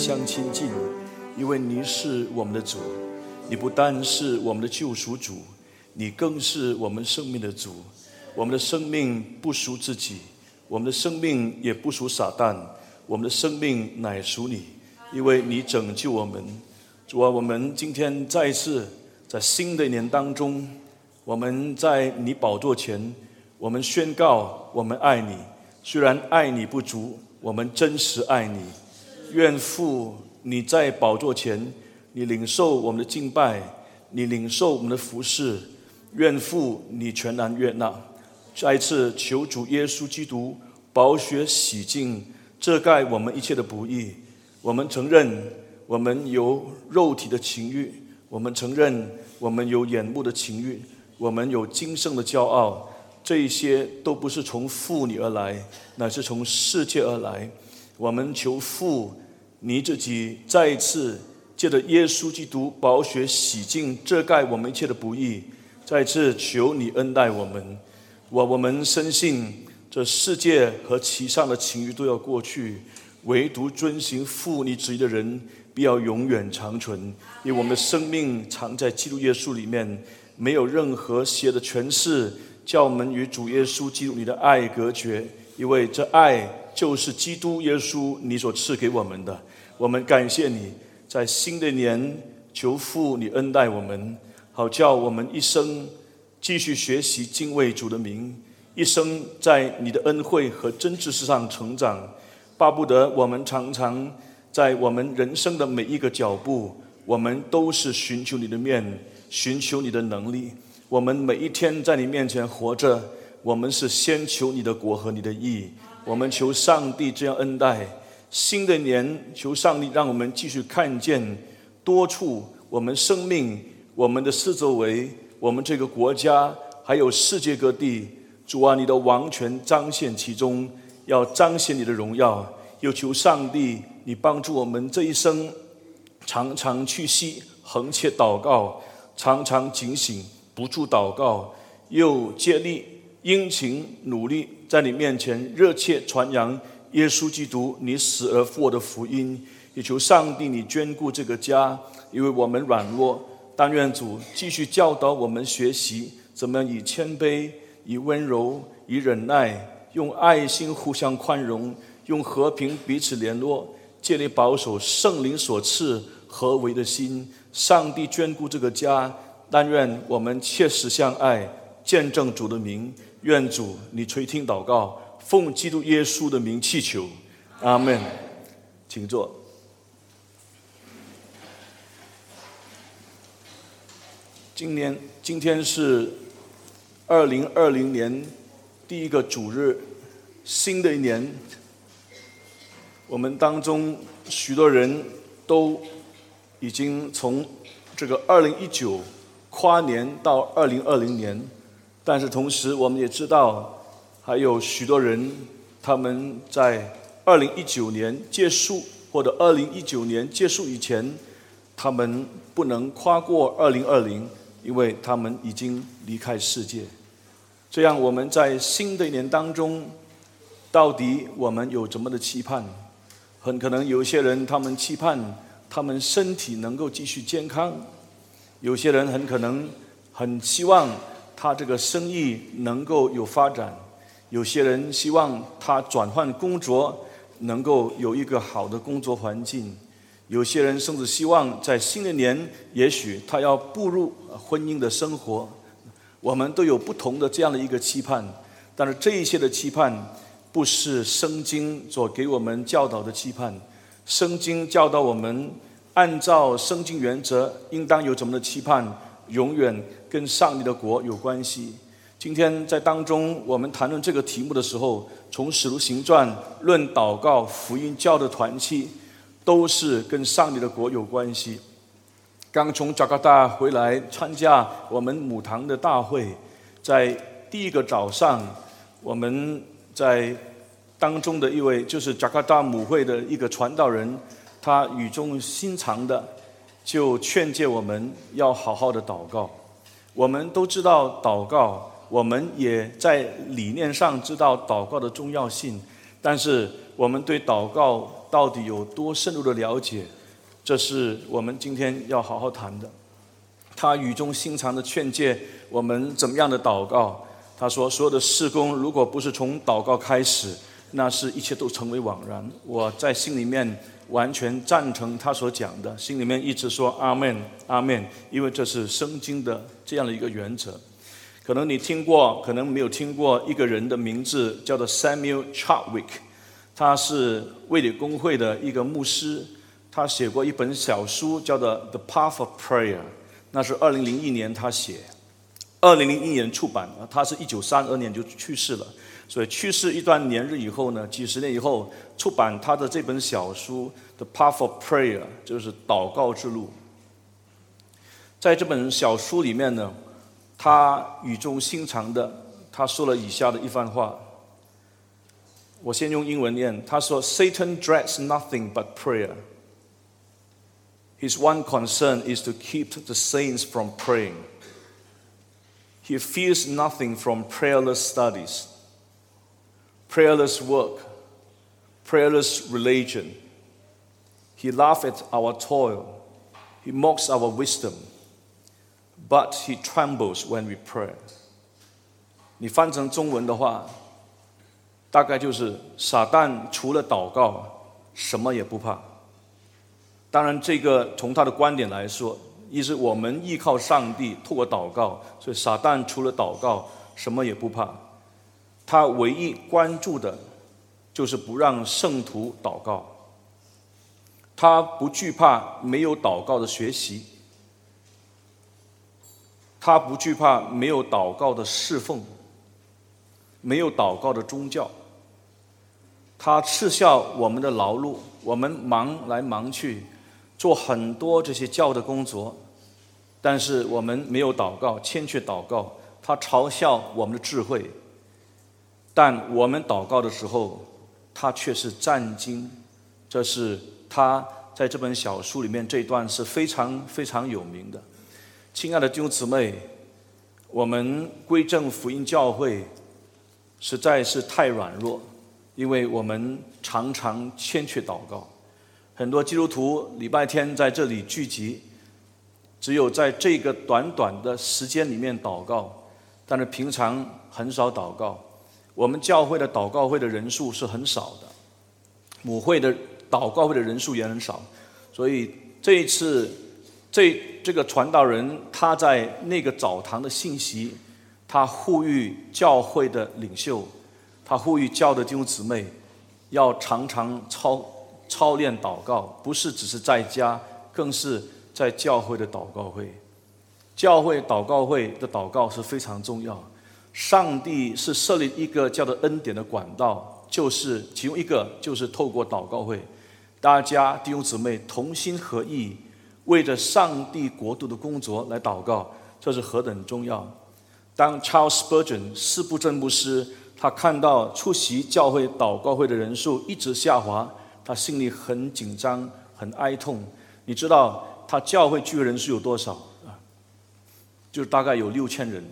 相亲近，因为你是我们的主。你不单是我们的救赎主，你更是我们生命的主。我们的生命不属自己，我们的生命也不属撒旦，我们的生命乃属你，因为你拯救我们。主啊，我们今天再一次在新的一年当中，我们在你宝座前，我们宣告我们爱你。虽然爱你不足，我们真实爱你。愿父你在宝座前，你领受我们的敬拜，你领受我们的服侍。愿父你全然悦纳。再一次求主耶稣基督宝血洗净，遮盖我们一切的不义。我们承认。我们有肉体的情欲，我们承认；我们有眼目的情欲，我们有今生的骄傲，这一些都不是从父你而来，乃是从世界而来。我们求父，你自己再一次借着耶稣基督宝血洗净、遮盖我们一切的不义，再次求你恩待我们。我我们深信，这世界和其上的情欲都要过去，唯独遵行父你旨意的人。必要永远长存，因为我们的生命藏在基督耶稣里面，没有任何邪的权势叫我们与主耶稣基督你的爱隔绝，因为这爱就是基督耶稣你所赐给我们的。我们感谢你，在新的年求父你恩待我们，好叫我们一生继续学习敬畏主的名，一生在你的恩惠和真知识上成长，巴不得我们常常。在我们人生的每一个脚步，我们都是寻求你的面，寻求你的能力。我们每一天在你面前活着，我们是先求你的国和你的义。我们求上帝这样恩待。新的年，求上帝让我们继续看见多处我们生命、我们的四周围、我们这个国家，还有世界各地，主啊，你的王权彰显其中，要彰显你的荣耀。又求上帝。你帮助我们这一生，常常去息横切祷告，常常警醒不住祷告，又竭力殷勤努力在你面前热切传扬耶稣基督你死而复活的福音。也求上帝你眷顾这个家，因为我们软弱，但愿主继续教导我们学习怎么样以谦卑、以温柔、以忍耐，用爱心互相宽容，用和平彼此联络。建立保守圣灵所赐合为的心，上帝眷顾这个家，但愿我们切实相爱，见证主的名。愿主你垂听祷告，奉基督耶稣的名祈求，阿门。请坐。今年今天是二零二零年第一个主日，新的一年。我们当中许多人都已经从这个二零一九跨年到二零二零年，但是同时我们也知道，还有许多人他们在二零一九年结束或者二零一九年结束以前，他们不能跨过二零二零，因为他们已经离开世界。这样我们在新的一年当中，到底我们有怎么的期盼？很可能有些人，他们期盼他们身体能够继续健康；有些人很可能很希望他这个生意能够有发展；有些人希望他转换工作能够有一个好的工作环境；有些人甚至希望在新的年，也许他要步入婚姻的生活。我们都有不同的这样的一个期盼，但是这一些的期盼。不是圣经所给我们教导的期盼，圣经教导我们按照圣经原则，应当有怎么的期盼，永远跟上帝的国有关系。今天在当中，我们谈论这个题目的时候，从使徒行传论祷告、福音教的团契，都是跟上帝的国有关系。刚从加拿大回来参加我们母堂的大会，在第一个早上，我们。在当中的一位就是加卡达母会的一个传道人，他语重心长的就劝诫我们要好好的祷告。我们都知道祷告，我们也在理念上知道祷告的重要性，但是我们对祷告到底有多深入的了解？这是我们今天要好好谈的。他语重心长的劝诫我们怎么样的祷告。他说：“所有的事工，如果不是从祷告开始，那是一切都成为枉然。”我在心里面完全赞成他所讲的，心里面一直说阿门，阿门，因为这是圣经的这样的一个原则。可能你听过，可能没有听过一个人的名字，叫做 Samuel Chadwick，他是卫理公会的一个牧师，他写过一本小书，叫做《The Path of Prayer》，那是二零零一年他写，二零零一年出版，他是一九三二年就去世了，所以去世一段年日以后呢，几十年以后出版他的这本小书《The Path of Prayer》，就是祷告之路。在这本小书里面呢。他语重心长的，他说了以下的一番话。我先用英文念，他说：“Satan dreads nothing but prayer. His one concern is to keep the saints from praying. He fears nothing from prayerless studies, prayerless work, prayerless religion. He laughs at our toil. He mocks our wisdom.” But he trembles when we pray。你翻成中文的话，大概就是撒旦除了祷告，什么也不怕。当然，这个从他的观点来说，意思我们依靠上帝，透过祷告，所以撒旦除了祷告，什么也不怕。他唯一关注的，就是不让圣徒祷告。他不惧怕没有祷告的学习。他不惧怕没有祷告的侍奉，没有祷告的宗教。他嗤笑我们的劳碌，我们忙来忙去，做很多这些教的工作，但是我们没有祷告，欠缺祷告。他嘲笑我们的智慧，但我们祷告的时候，他却是战兢。这是他在这本小书里面这一段是非常非常有名的。亲爱的弟兄姊妹，我们归正福音教会实在是太软弱，因为我们常常欠缺祷告。很多基督徒礼拜天在这里聚集，只有在这个短短的时间里面祷告，但是平常很少祷告。我们教会的祷告会的人数是很少的，母会的祷告会的人数也很少，所以这一次。这这个传道人他在那个澡堂的信息，他呼吁教会的领袖，他呼吁教的弟兄姊妹，要常常操操练祷告，不是只是在家，更是在教会的祷告会。教会祷告会的祷告是非常重要。上帝是设立一个叫做恩典的管道，就是其中一个就是透过祷告会，大家弟兄姊妹同心合意。为着上帝国度的工作来祷告，这是何等重要！当 Charles Spurgeon 四部正牧师，他看到出席教会祷告会的人数一直下滑，他心里很紧张、很哀痛。你知道他教会聚会人数有多少啊？就大概有六千人。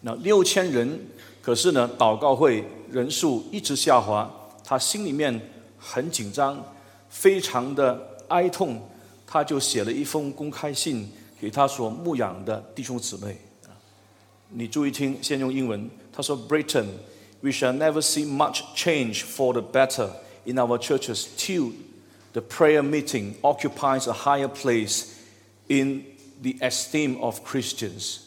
那六千人，可是呢，祷告会人数一直下滑，他心里面很紧张，非常的哀痛。他就写了一封公开信给他所牧养的弟兄姊妹。你注意听，先用英文。他说：“Britain, we shall never see much change for the better in our churches till the prayer meeting occupies a higher place in the esteem of Christians。”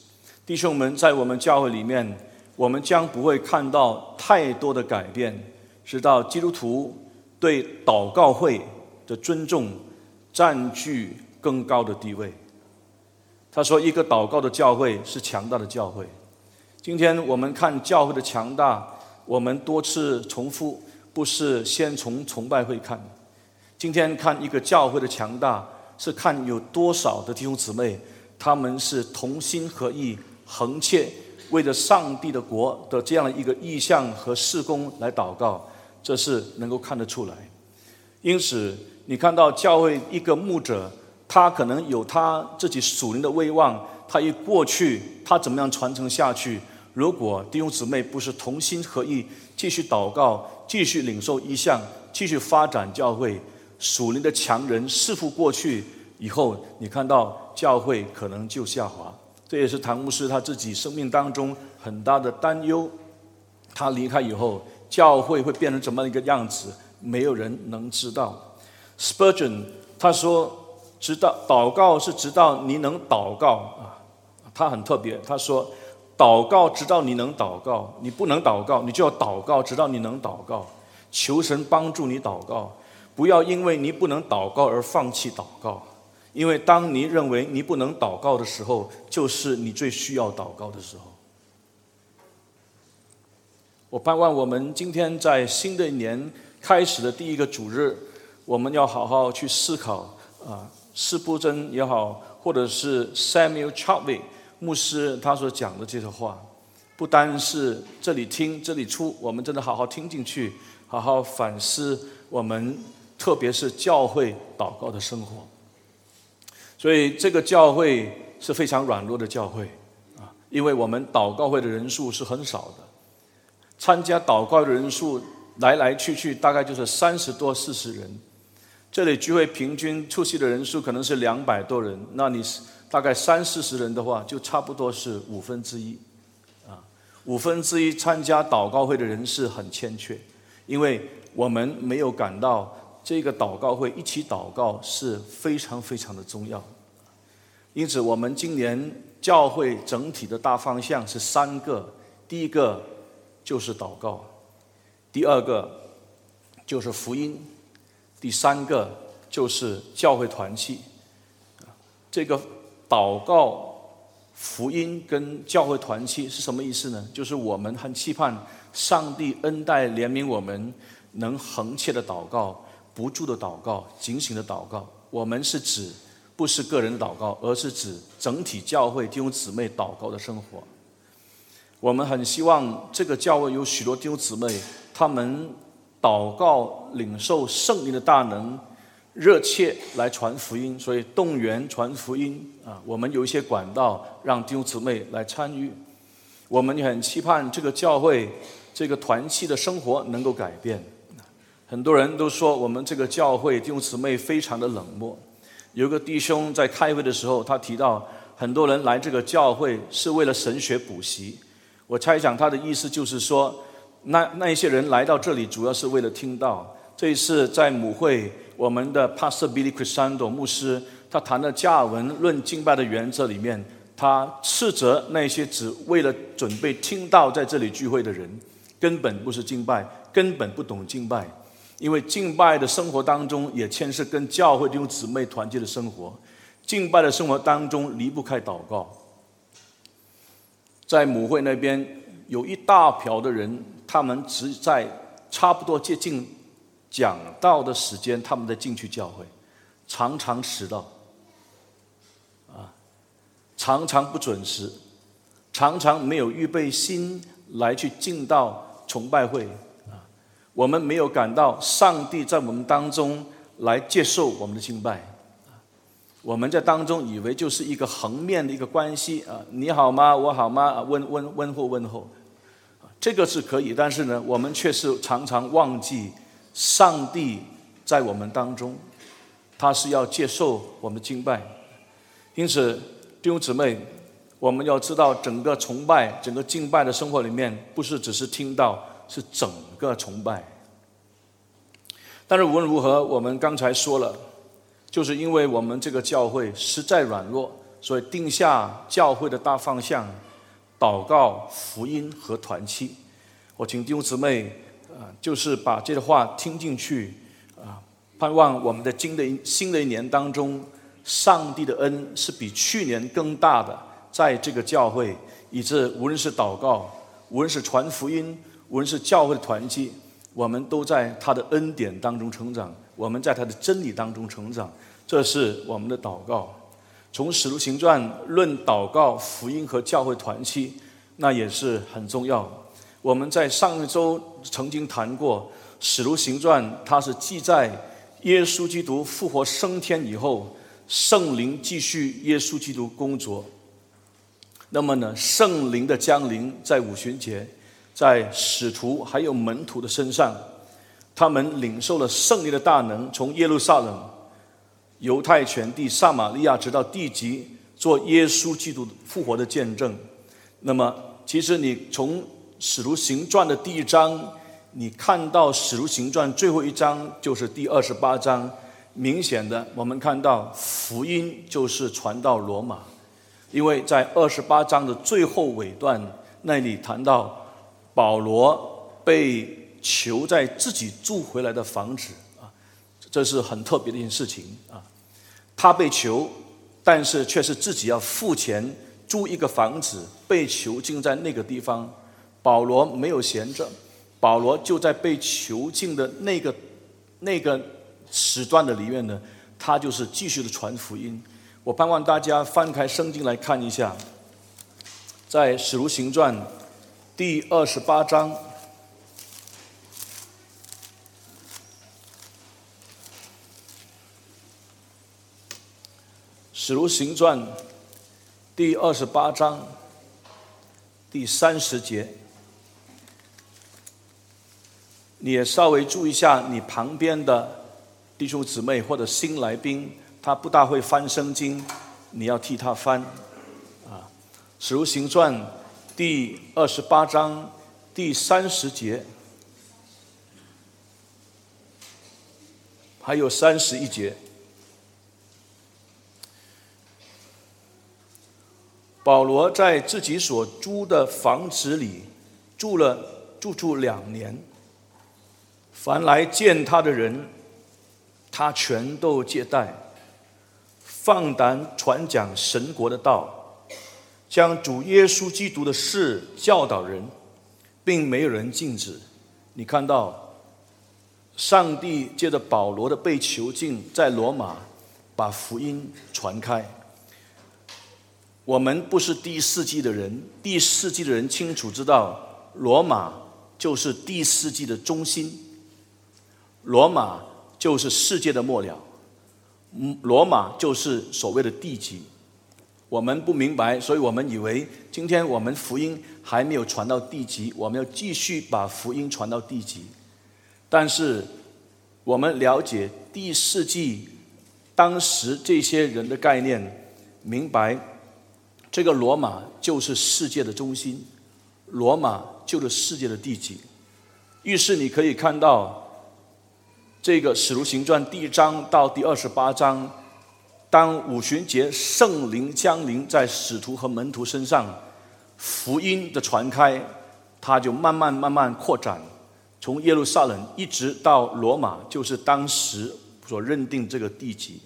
弟兄们，在我们教会里面，我们将不会看到太多的改变，直到基督徒对祷告会的尊重。占据更高的地位。他说：“一个祷告的教会是强大的教会。”今天我们看教会的强大，我们多次重复，不是先从崇拜会看。今天看一个教会的强大，是看有多少的弟兄姊妹，他们是同心合意、横切为着上帝的国的这样的一个意向和事工来祷告，这是能够看得出来。因此。你看到教会一个牧者，他可能有他自己属灵的威望，他一过去，他怎么样传承下去？如果弟兄姊妹不是同心合意，继续祷告，继续领受意向，继续发展教会，属灵的强人弑父过去以后，你看到教会可能就下滑。这也是唐牧师他自己生命当中很大的担忧。他离开以后，教会会变成怎么一个样子？没有人能知道。Spurgeon 他说：“直到祷告是直到你能祷告啊。”他很特别，他说：“祷告直到你能祷告，你不能祷告，你就要祷告直到你能祷告。求神帮助你祷告，不要因为你不能祷告而放弃祷告。因为当你认为你不能祷告的时候，就是你最需要祷告的时候。”我盼望我们今天在新的一年开始的第一个主日，我们要好好去思考啊，施布真也好，或者是 Samuel Chadwick 牧师他所讲的这些话，不单是这里听这里出，我们真的好好听进去，好好反思我们，特别是教会祷告的生活。所以这个教会是非常软弱的教会啊，因为我们祷告会的人数是很少的。参加祷告的人数来来去去大概就是三十多四十人，这里聚会平均出席的人数可能是两百多人，那你是大概三四十人的话，就差不多是五分之一，啊，五分之一参加祷告会的人是很欠缺，因为我们没有感到这个祷告会一起祷告是非常非常的重要，因此我们今年教会整体的大方向是三个，第一个。就是祷告，第二个就是福音，第三个就是教会团契。这个祷告、福音跟教会团契是什么意思呢？就是我们很期盼上帝恩待怜悯我们，能恒切的祷告、不住的祷告、警醒的祷告。我们是指不是个人的祷告，而是指整体教会弟兄姊妹祷告的生活。我们很希望这个教会有许多弟兄姊妹，他们祷告领受圣灵的大能，热切来传福音，所以动员传福音啊。我们有一些管道让弟兄姊妹来参与。我们也很期盼这个教会这个团契的生活能够改变。很多人都说我们这个教会弟兄姊妹非常的冷漠。有个弟兄在开会的时候，他提到很多人来这个教会是为了神学补习。我猜想他的意思就是说，那那一些人来到这里主要是为了听到。这一次在母会，我们的 Pastor Billy Crisando 牧师他谈的加尔文论敬拜的原则里面，他斥责那些只为了准备听到在这里聚会的人，根本不是敬拜，根本不懂敬拜。因为敬拜的生活当中也牵涉跟教会弟兄姊妹团结的生活，敬拜的生活当中离不开祷告。在母会那边有一大票的人，他们只在差不多接近讲道的时间，他们才进去教会，常常迟到，啊，常常不准时，常常没有预备心来去进到崇拜会，啊，我们没有感到上帝在我们当中来接受我们的敬拜。我们在当中以为就是一个横面的一个关系啊，你好吗？我好吗？问问问候问候，这个是可以，但是呢，我们却是常常忘记上帝在我们当中，他是要接受我们敬拜。因此，弟兄姊妹，我们要知道，整个崇拜、整个敬拜的生活里面，不是只是听到，是整个崇拜。但是无论如何，我们刚才说了。就是因为我们这个教会实在软弱，所以定下教会的大方向：祷告、福音和团契。我请弟兄姊妹啊，就是把这个话听进去啊，盼望我们的新的新的一年当中，上帝的恩是比去年更大的，在这个教会，以致无论是祷告，无论是传福音，无论是教会的团契，我们都在他的恩典当中成长。我们在他的真理当中成长，这是我们的祷告。从使徒行传论祷告、福音和教会团契，那也是很重要。我们在上一周曾经谈过，使徒行传它是记载耶稣基督复活升天以后，圣灵继续耶稣基督工作。那么呢，圣灵的降临在五旬节，在使徒还有门徒的身上，他们领受了圣灵的大能，从耶路撒冷、犹太全地、撒玛利亚直到地极，做耶稣基督复活的见证。那么，其实你从使徒行传的第一章，你看到使徒行传最后一章就是第二十八章，明显的我们看到福音就是传到罗马。因为在二十八章的最后尾段那里谈到保罗被囚在自己住回来的房子，这是很特别的一件事情啊。他被囚，但是却是自己要付钱租一个房子，被囚禁在那个地方。保罗没有闲着，保罗就在被囚禁的那个那个时段的里面呢，他就是继续的传福音。我盼望大家翻开圣经来看一下，在《使徒行传》第二十八章，《使徒行传》第二十八章第三十节，你也稍微注意一下你旁边的弟兄姊妹或者新来宾。他不大会翻圣经，你要替他翻，啊，《使徒行传》第二十八章第三十节，还有三十一节，保罗在自己所租的房子里住了住住两年，凡来见他的人，他全都接待。放胆传讲神国的道，将主耶稣基督的事教导人，并没有人禁止。你看到，上帝借着保罗的被囚禁在罗马，把福音传开。我们不是第四纪的人，第四纪的人清楚知道，罗马就是第四纪的中心，罗马就是世界的末了。罗马就是所谓的地级，我们不明白，所以我们以为今天我们福音还没有传到地级，我们要继续把福音传到地级。但是我们了解第四纪当时这些人的概念，明白这个罗马就是世界的中心，罗马就是世界的地级。于是你可以看到。这个《使徒行传》第一章到第二十八章，当五旬节圣灵降临在使徒和门徒身上，福音的传开，它就慢慢慢慢扩展，从耶路撒冷一直到罗马，就是当时所认定这个地级。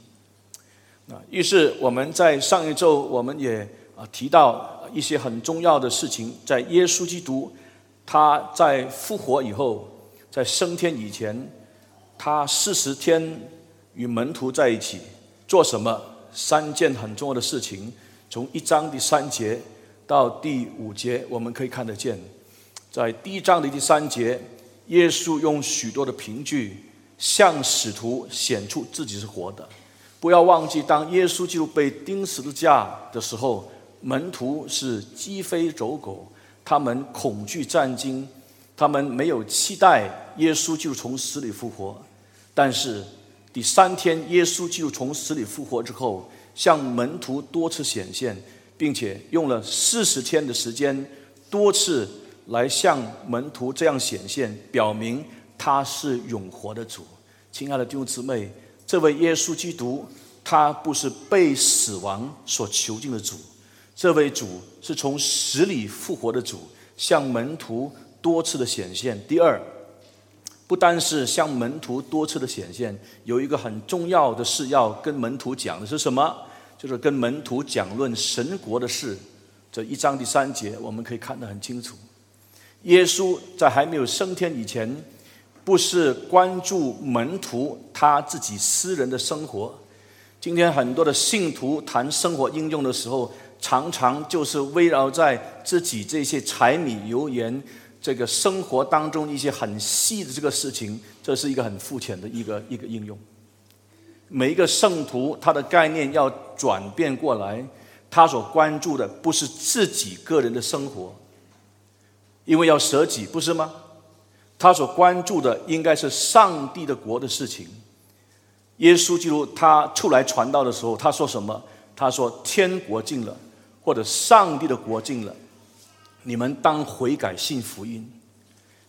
啊，于是我们在上一周我们也提到一些很重要的事情，在耶稣基督他在复活以后，在升天以前。他四十天与门徒在一起做什么？三件很重要的事情。从一章第三节到第五节，我们可以看得见，在第一章的第三节，耶稣用许多的凭据向使徒显出自己是活的。不要忘记，当耶稣基督被钉十字架的时候，门徒是鸡飞走狗，他们恐惧战惊，他们没有期待耶稣就从死里复活。但是第三天，耶稣就从死里复活之后，向门徒多次显现，并且用了四十天的时间，多次来向门徒这样显现，表明他是永活的主。亲爱的弟兄姊妹，这位耶稣基督，他不是被死亡所囚禁的主，这位主是从死里复活的主，向门徒多次的显现。第二。不单是向门徒多次的显现，有一个很重要的事要跟门徒讲的是什么？就是跟门徒讲论神国的事。这一章第三节我们可以看得很清楚。耶稣在还没有升天以前，不是关注门徒他自己私人的生活。今天很多的信徒谈生活应用的时候，常常就是围绕在自己这些柴米油盐。这个生活当中一些很细的这个事情，这是一个很肤浅的一个一个应用。每一个圣徒他的概念要转变过来，他所关注的不是自己个人的生活，因为要舍己，不是吗？他所关注的应该是上帝的国的事情。耶稣基督他出来传道的时候，他说什么？他说：“天国近了，或者上帝的国境了，你们当悔改信福音。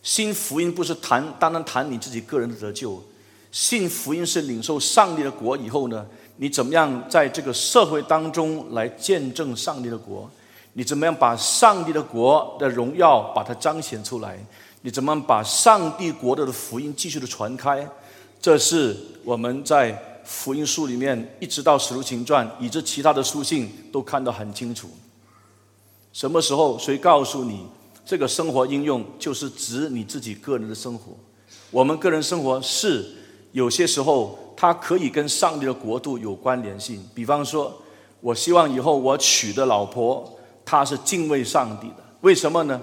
信福音不是谈单单谈你自己个人的得救，信福音是领受上帝的国以后呢，你怎么样在这个社会当中来见证上帝的国？你怎么样把上帝的国的荣耀把它彰显出来？你怎么把上帝国的福音继续的传开？这是我们在。”福音书里面，一直到使徒行传，以及其他的书信，都看得很清楚。什么时候谁告诉你这个生活应用就是指你自己个人的生活？我们个人生活是有些时候它可以跟上帝的国度有关联性。比方说，我希望以后我娶的老婆她是敬畏上帝的。为什么呢？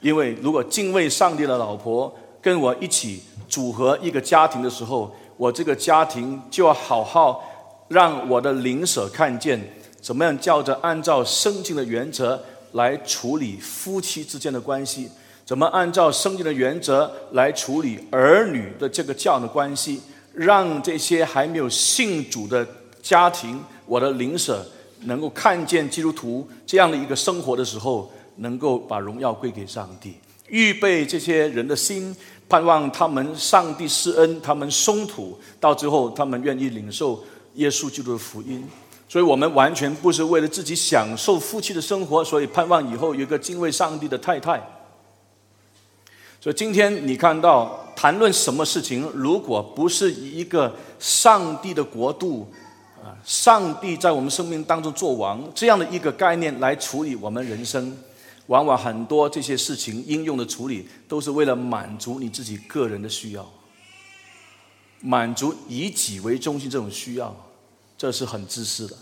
因为如果敬畏上帝的老婆跟我一起组合一个家庭的时候，我这个家庭就要好好让我的邻舍看见，怎么样叫着按照圣经的原则来处理夫妻之间的关系，怎么按照圣经的原则来处理儿女的这个教养的关系，让这些还没有信主的家庭，我的邻舍能够看见基督徒这样的一个生活的时候，能够把荣耀归给上帝，预备这些人的心。盼望他们上帝施恩，他们松土，到最后他们愿意领受耶稣基督的福音。所以，我们完全不是为了自己享受夫妻的生活，所以盼望以后有一个敬畏上帝的太太。所以，今天你看到谈论什么事情，如果不是以一个上帝的国度啊，上帝在我们生命当中做王这样的一个概念来处理我们人生。往往很多这些事情应用的处理，都是为了满足你自己个人的需要，满足以己为中心这种需要，这是很自私的，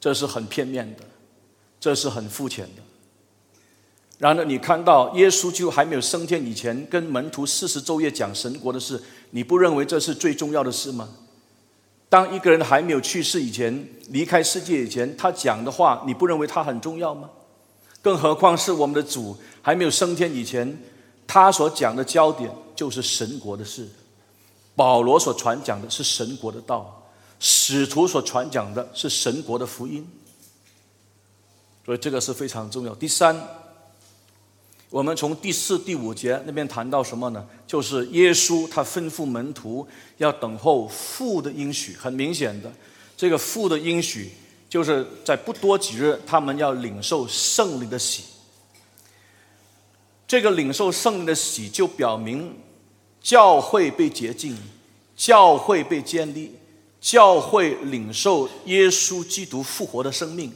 这是很片面的，这是很肤浅的。然而，你看到耶稣就还没有升天以前，跟门徒四十昼夜讲神国的事，你不认为这是最重要的事吗？当一个人还没有去世以前，离开世界以前，他讲的话，你不认为他很重要吗？更何况是我们的主还没有升天以前，他所讲的焦点就是神国的事。保罗所传讲的是神国的道，使徒所传讲的是神国的福音。所以这个是非常重要。第三，我们从第四、第五节那边谈到什么呢？就是耶稣他吩咐门徒要等候父的应许。很明显的，这个父的应许。就是在不多几日，他们要领受圣灵的喜。这个领受圣灵的喜，就表明教会被洁净，教会被建立，教会领受耶稣基督复活的生命。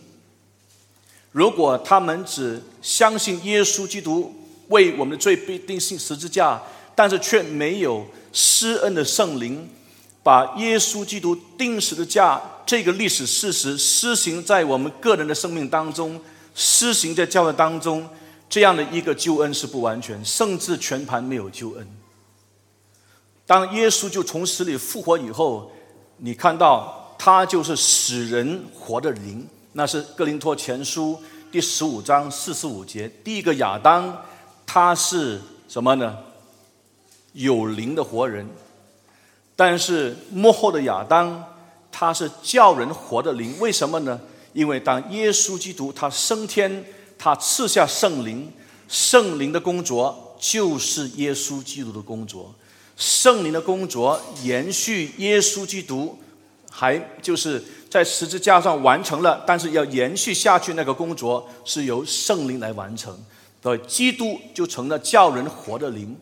如果他们只相信耶稣基督为我们的罪被钉死十字架，但是却没有施恩的圣灵。把耶稣基督钉死的架这个历史事实施行在我们个人的生命当中，施行在教会当中，这样的一个救恩是不完全，甚至全盘没有救恩。当耶稣就从死里复活以后，你看到他就是使人活的灵，那是哥林托前书第十五章四十五节，第一个亚当他是什么呢？有灵的活人。但是幕后的亚当，他是叫人活的灵，为什么呢？因为当耶稣基督他升天，他赐下圣灵，圣灵的工作就是耶稣基督的工作，圣灵的工作延续耶稣基督，还就是在十字架上完成了，但是要延续下去那个工作是由圣灵来完成，对，基督就成了叫人活的灵。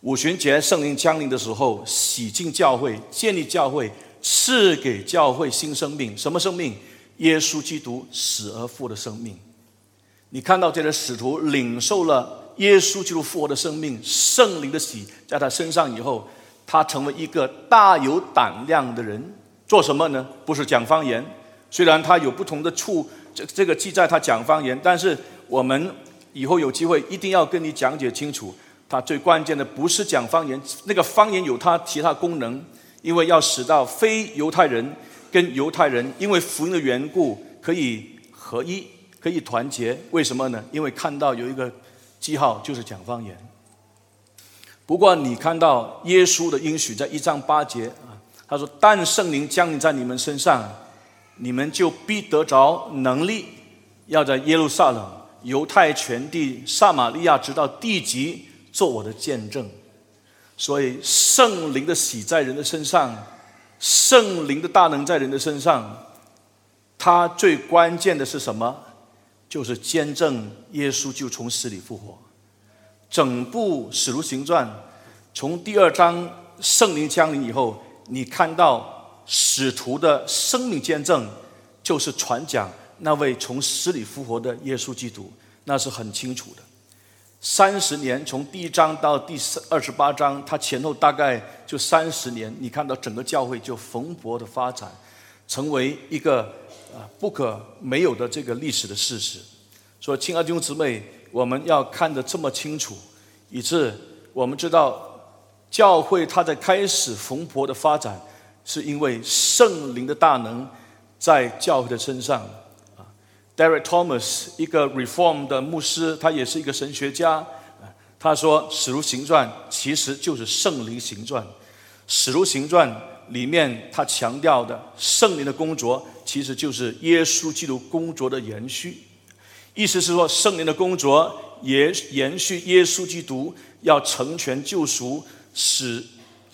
五旬节圣灵降临的时候，洗净教会，建立教会，赐给教会新生命。什么生命？耶稣基督死而复的生命。你看到这个使徒领受了耶稣基督复活的生命，圣灵的喜在他身上以后，他成为一个大有胆量的人。做什么呢？不是讲方言。虽然他有不同的处，这这个记载他讲方言，但是我们以后有机会一定要跟你讲解清楚。他最关键的不是讲方言，那个方言有它其他功能，因为要使到非犹太人跟犹太人因为福音的缘故可以合一，可以团结。为什么呢？因为看到有一个记号，就是讲方言。不过你看到耶稣的应许在一章八节啊，他说：“但圣灵降临在你们身上，你们就必得着能力，要在耶路撒冷、犹太全地、撒玛利亚直到地极，做我的见证。”所以圣灵的喜在人的身上，圣灵的大能在人的身上，他最关键的是什么？就是见证耶稣就从死里复活。整部使徒行传从第二章圣灵降临以后，你看到使徒的生命见证，就是传讲那位从死里复活的耶稣基督，那是很清楚的。三十年，从第一章到第二十八章，它前后大概就三十年。你看到整个教会就蓬勃的发展，成为一个啊不可没有的这个历史的事实。所以，亲爱的弟兄姊妹，我们要看得这么清楚，以致我们知道教会它在开始蓬勃的发展，是因为圣灵的大能在教会的身上。Derek Thomas，一个 Reform 的牧师，他也是一个神学家。他说，《使徒行传》其实就是圣灵行传，《使徒行传》里面他强调的圣灵的工作，其实就是耶稣基督工作的延续。意思是说，圣灵的工作也延续耶稣基督要成全救赎，使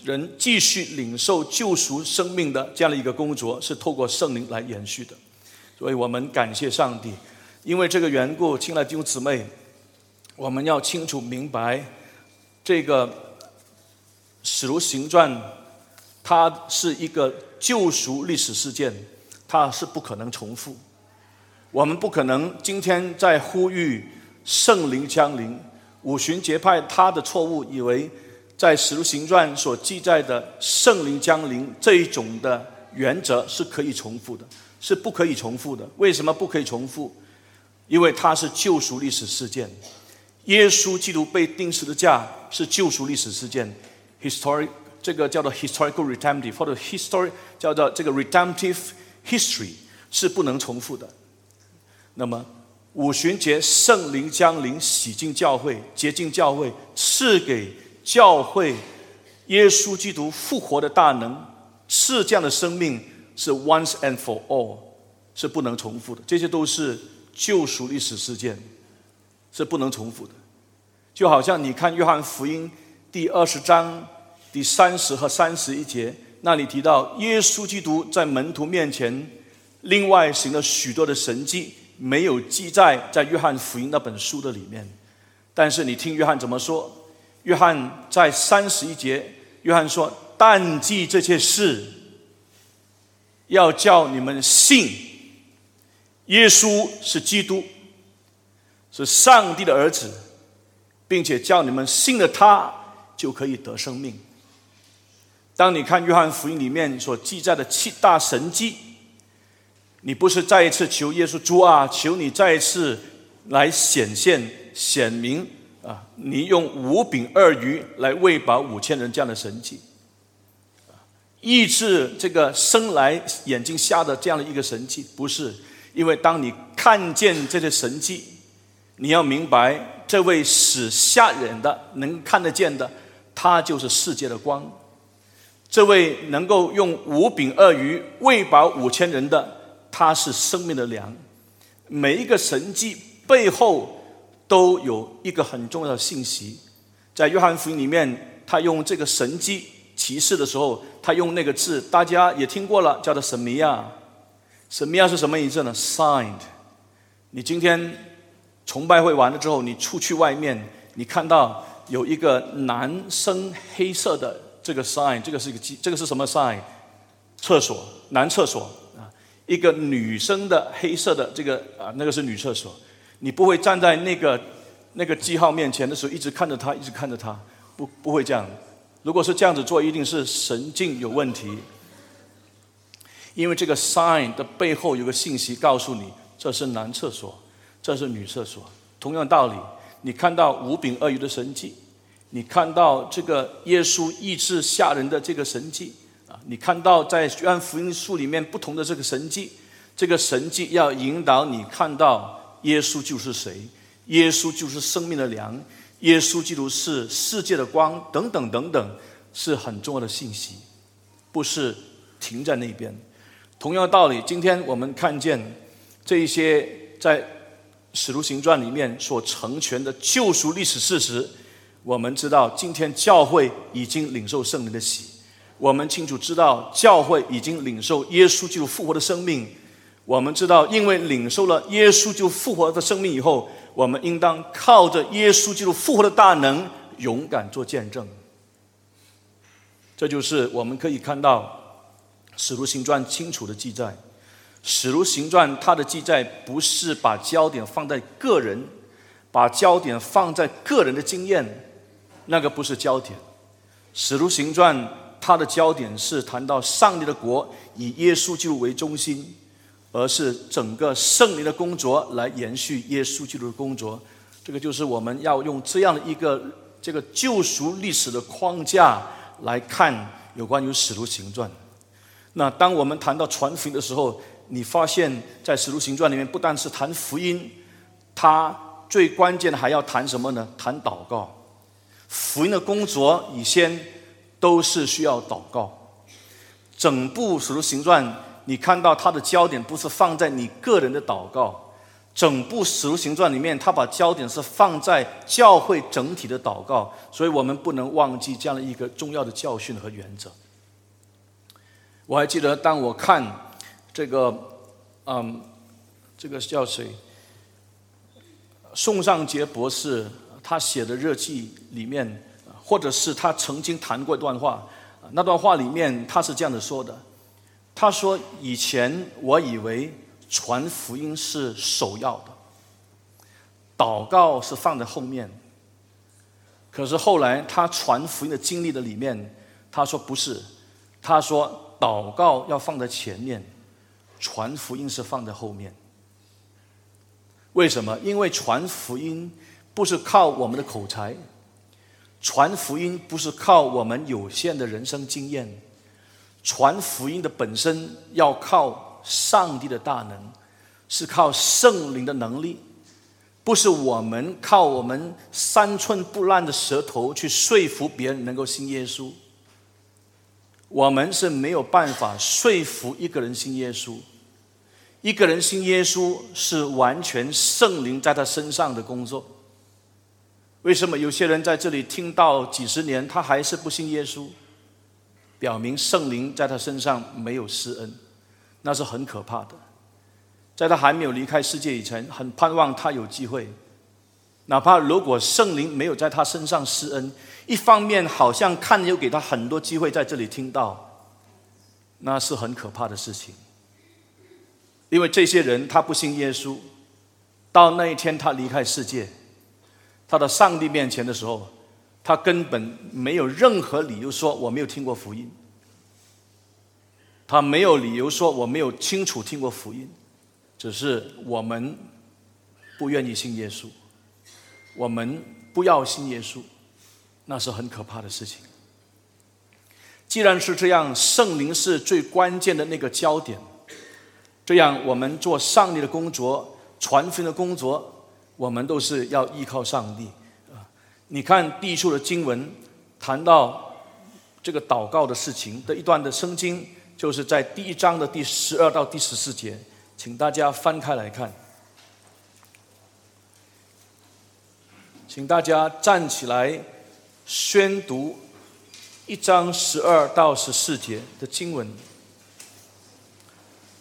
人继续领受救赎生命的这样的一个工作，是透过圣灵来延续的。所以我们感谢上帝，因为这个缘故，亲爱的弟兄姊妹，我们要清楚明白，这个使徒行传，它是一个救赎历史事件，它是不可能重复。我们不可能今天在呼吁圣灵降临，五旬节派他的错误，以为在使徒行传所记载的圣灵降临这一种的原则是可以重复的。是不可以重复的。为什么不可以重复？因为它是救赎历史事件。耶稣基督被钉十字架是救赎历史事件，historic 这个叫做 historical redemptive 或者 history 叫做这个 redemptive history 是不能重复的。那么五旬节圣灵降临，洗净教会，洁净教会，赐给教会耶稣基督复活的大能，赐这样的生命。是 once and for all，是不能重复的。这些都是救赎历史事件，是不能重复的。就好像你看约翰福音第二十章第三十和三十一节，那里提到耶稣基督在门徒面前另外行了许多的神迹，没有记载在约翰福音那本书的里面。但是你听约翰怎么说？约翰在三十一节，约翰说：“淡记这些事。”要叫你们信，耶稣是基督，是上帝的儿子，并且叫你们信了他，就可以得生命。当你看约翰福音里面所记载的七大神迹，你不是再一次求耶稣主啊，求你再一次来显现显明啊，你用五饼二鱼来喂饱五千人这样的神迹。医治这个生来眼睛瞎的这样的一个神迹，不是因为当你看见这些神迹，你要明白，这位使瞎眼的能看得见的，他就是世界的光；这位能够用五饼二鱼喂饱五千人的，他是生命的粮。每一个神迹背后都有一个很重要的信息，在约翰福音里面，他用这个神迹。启示的时候，他用那个字，大家也听过了，叫做神米亚。神米亚是什么意思呢？Signed。你今天崇拜会完了之后，你出去外面，你看到有一个男生黑色的这个 sign，这个是一个记这个是什么 sign？厕所，男厕所啊。一个女生的黑色的这个啊，那个是女厕所。你不会站在那个那个记号面前的时候，一直看着他，一直看着他，不不会这样。如果是这样子做，一定是神经有问题，因为这个 sign 的背后有个信息告诉你，这是男厕所，这是女厕所。同样道理，你看到五饼二鱼的神迹，你看到这个耶稣医治吓人的这个神迹啊，你看到在约翰福音书里面不同的这个神迹，这个神迹要引导你看到耶稣就是谁，耶稣就是生命的粮，耶稣基督是世界的光，等等等等，是很重要的信息，不是停在那边。同样的道理，今天我们看见这一些在使徒行传里面所成全的救赎历史事实，我们知道今天教会已经领受圣灵的喜。我们清楚知道，教会已经领受耶稣基督复活的生命。我们知道，因为领受了耶稣就复活的生命以后，我们应当靠着耶稣基督复活的大能，勇敢做见证。这就是我们可以看到《使徒行传》清楚的记载。《使徒行传》它的记载不是把焦点放在个人，把焦点放在个人的经验，那个不是焦点。《使徒行传》。它的焦点是谈到上帝的国以耶稣基督为中心，而是整个圣灵的工作来延续耶稣基督的工作。这个就是我们要用这样的一个这个救赎历史的框架来看有关于使徒行传。那当我们谈到传福音的时候，你发现在使徒行传里面不但是谈福音，它最关键的还要谈什么呢？谈祷告。福音的工作以先。都是需要祷告。整部《使徒行传》，你看到他的焦点不是放在你个人的祷告，整部《使徒行传》里面，他把焦点是放在教会整体的祷告。所以我们不能忘记这样的一个重要的教训和原则。我还记得，当我看这个，嗯，这个叫谁？宋尚杰博士他写的日记里面。或者是他曾经谈过一段话，那段话里面他是这样子说的：“他说以前我以为传福音是首要的，祷告是放在后面。可是后来他传福音的经历的里面，他说不是，他说祷告要放在前面，传福音是放在后面。为什么？因为传福音不是靠我们的口才。”传福音不是靠我们有限的人生经验，传福音的本身要靠上帝的大能，是靠圣灵的能力，不是我们靠我们三寸不烂的舌头去说服别人能够信耶稣。我们是没有办法说服一个人信耶稣，一个人信耶稣是完全圣灵在他身上的工作。为什么有些人在这里听到几十年，他还是不信耶稣？表明圣灵在他身上没有施恩，那是很可怕的。在他还没有离开世界以前，很盼望他有机会。哪怕如果圣灵没有在他身上施恩，一方面好像看又给他很多机会在这里听到，那是很可怕的事情。因为这些人他不信耶稣，到那一天他离开世界。他的上帝面前的时候，他根本没有任何理由说我没有听过福音。他没有理由说我没有清楚听过福音，只是我们不愿意信耶稣，我们不要信耶稣，那是很可怕的事情。既然是这样，圣灵是最关键的那个焦点，这样我们做上帝的工作、传福音的工作。我们都是要依靠上帝！你看地处的经文谈到这个祷告的事情的一段的圣经，就是在第一章的第十二到第十四节，请大家翻开来看，请大家站起来宣读一章十二到十四节的经文，《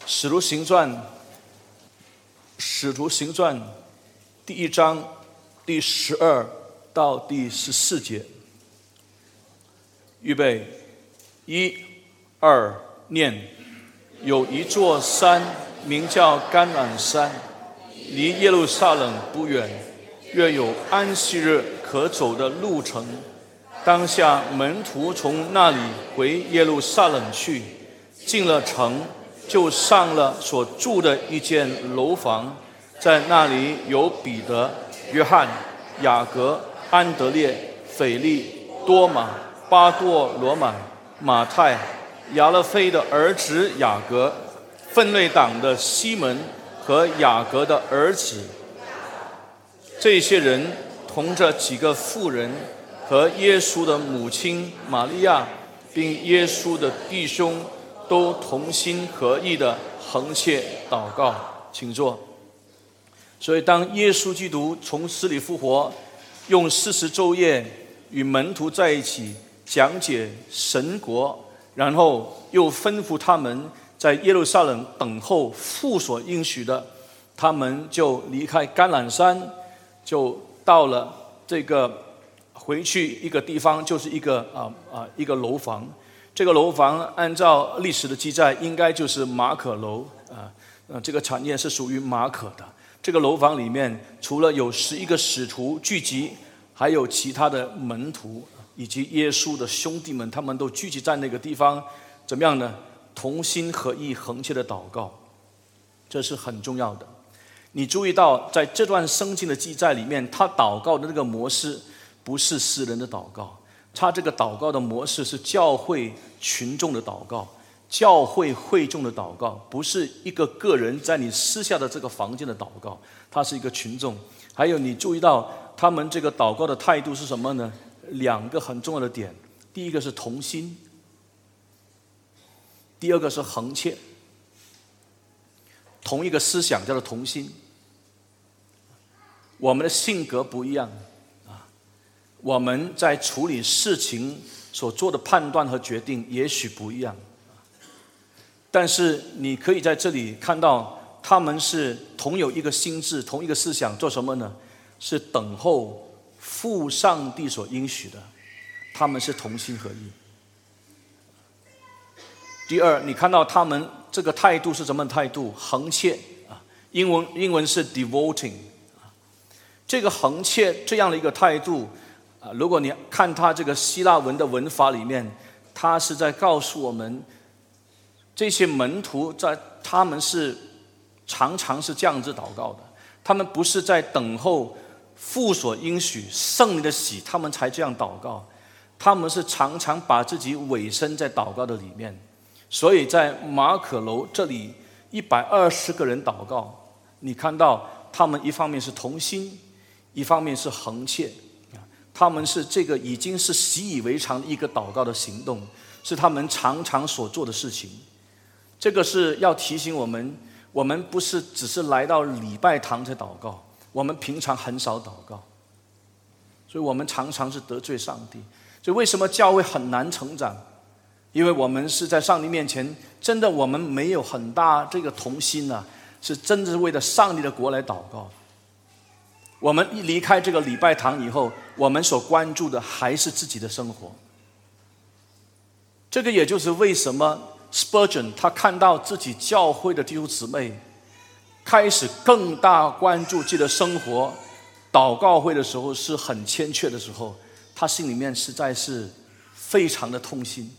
使徒行传》，《使徒行传》。第一章第十二到第十四节，预备，一、二，念。有一座山，名叫橄榄山，离耶路撒冷不远，约有安息日可走的路程。当下门徒从那里回耶路撒冷去，进了城，就上了所住的一间楼房。在那里有彼得、约翰、雅各、安德烈、斐利、多马、巴多罗马、马太、亚勒菲的儿子雅各，分类党的西门和雅各的儿子。这些人同着几个妇人和耶稣的母亲玛利亚，并耶稣的弟兄，都同心合意的横切祷告，请坐。所以，当耶稣基督从死里复活，用四十昼夜与门徒在一起讲解神国。然后又吩咐他们在耶路撒冷等候父所应许的，他们就离开橄榄山，就到了这个回去一个地方，就是一个啊啊一个楼房。这个楼房按照历史的记载，应该就是马可楼啊。这个产业是属于马可的。这个楼房里面除了有十一个使徒聚集，还有其他的门徒。以及耶稣的兄弟们，他们都聚集在那个地方，怎么样呢？同心合意、恒切的祷告，这是很重要的。你注意到，在这段圣经的记载里面，他祷告的那个模式不是私人的祷告，他这个祷告的模式是教会群众的祷告，教会会众的祷告，不是一个个人在你私下的这个房间的祷告，他是一个群众。还有，你注意到他们这个祷告的态度是什么呢？两个很重要的点，第一个是同心，第二个是恒切。同一个思想叫做同心。我们的性格不一样啊，我们在处理事情所做的判断和决定也许不一样，但是你可以在这里看到，他们是同有一个心智，同一个思想，做什么呢？是等候。父上帝所应许的，他们是同心合意。第二，你看到他们这个态度是什么态度？横切啊，英文英文是 devoting 啊，这个横切这样的一个态度啊，如果你看他这个希腊文的文法里面，他是在告诉我们，这些门徒在他们是常常是这样子祷告的，他们不是在等候。父所应许圣灵的喜，他们才这样祷告。他们是常常把自己委身在祷告的里面，所以在马可楼这里一百二十个人祷告，你看到他们一方面是同心，一方面是恒切，他们是这个已经是习以为常的一个祷告的行动，是他们常常所做的事情。这个是要提醒我们，我们不是只是来到礼拜堂才祷告。我们平常很少祷告，所以我们常常是得罪上帝。所以为什么教会很难成长？因为我们是在上帝面前，真的我们没有很大这个同心呐，是真的是为了上帝的国来祷告。我们一离开这个礼拜堂以后，我们所关注的还是自己的生活。这个也就是为什么 Spurgeon 他看到自己教会的弟兄姊妹。开始更大关注自己的生活，祷告会的时候是很欠缺的时候，他心里面实在是非常的痛心，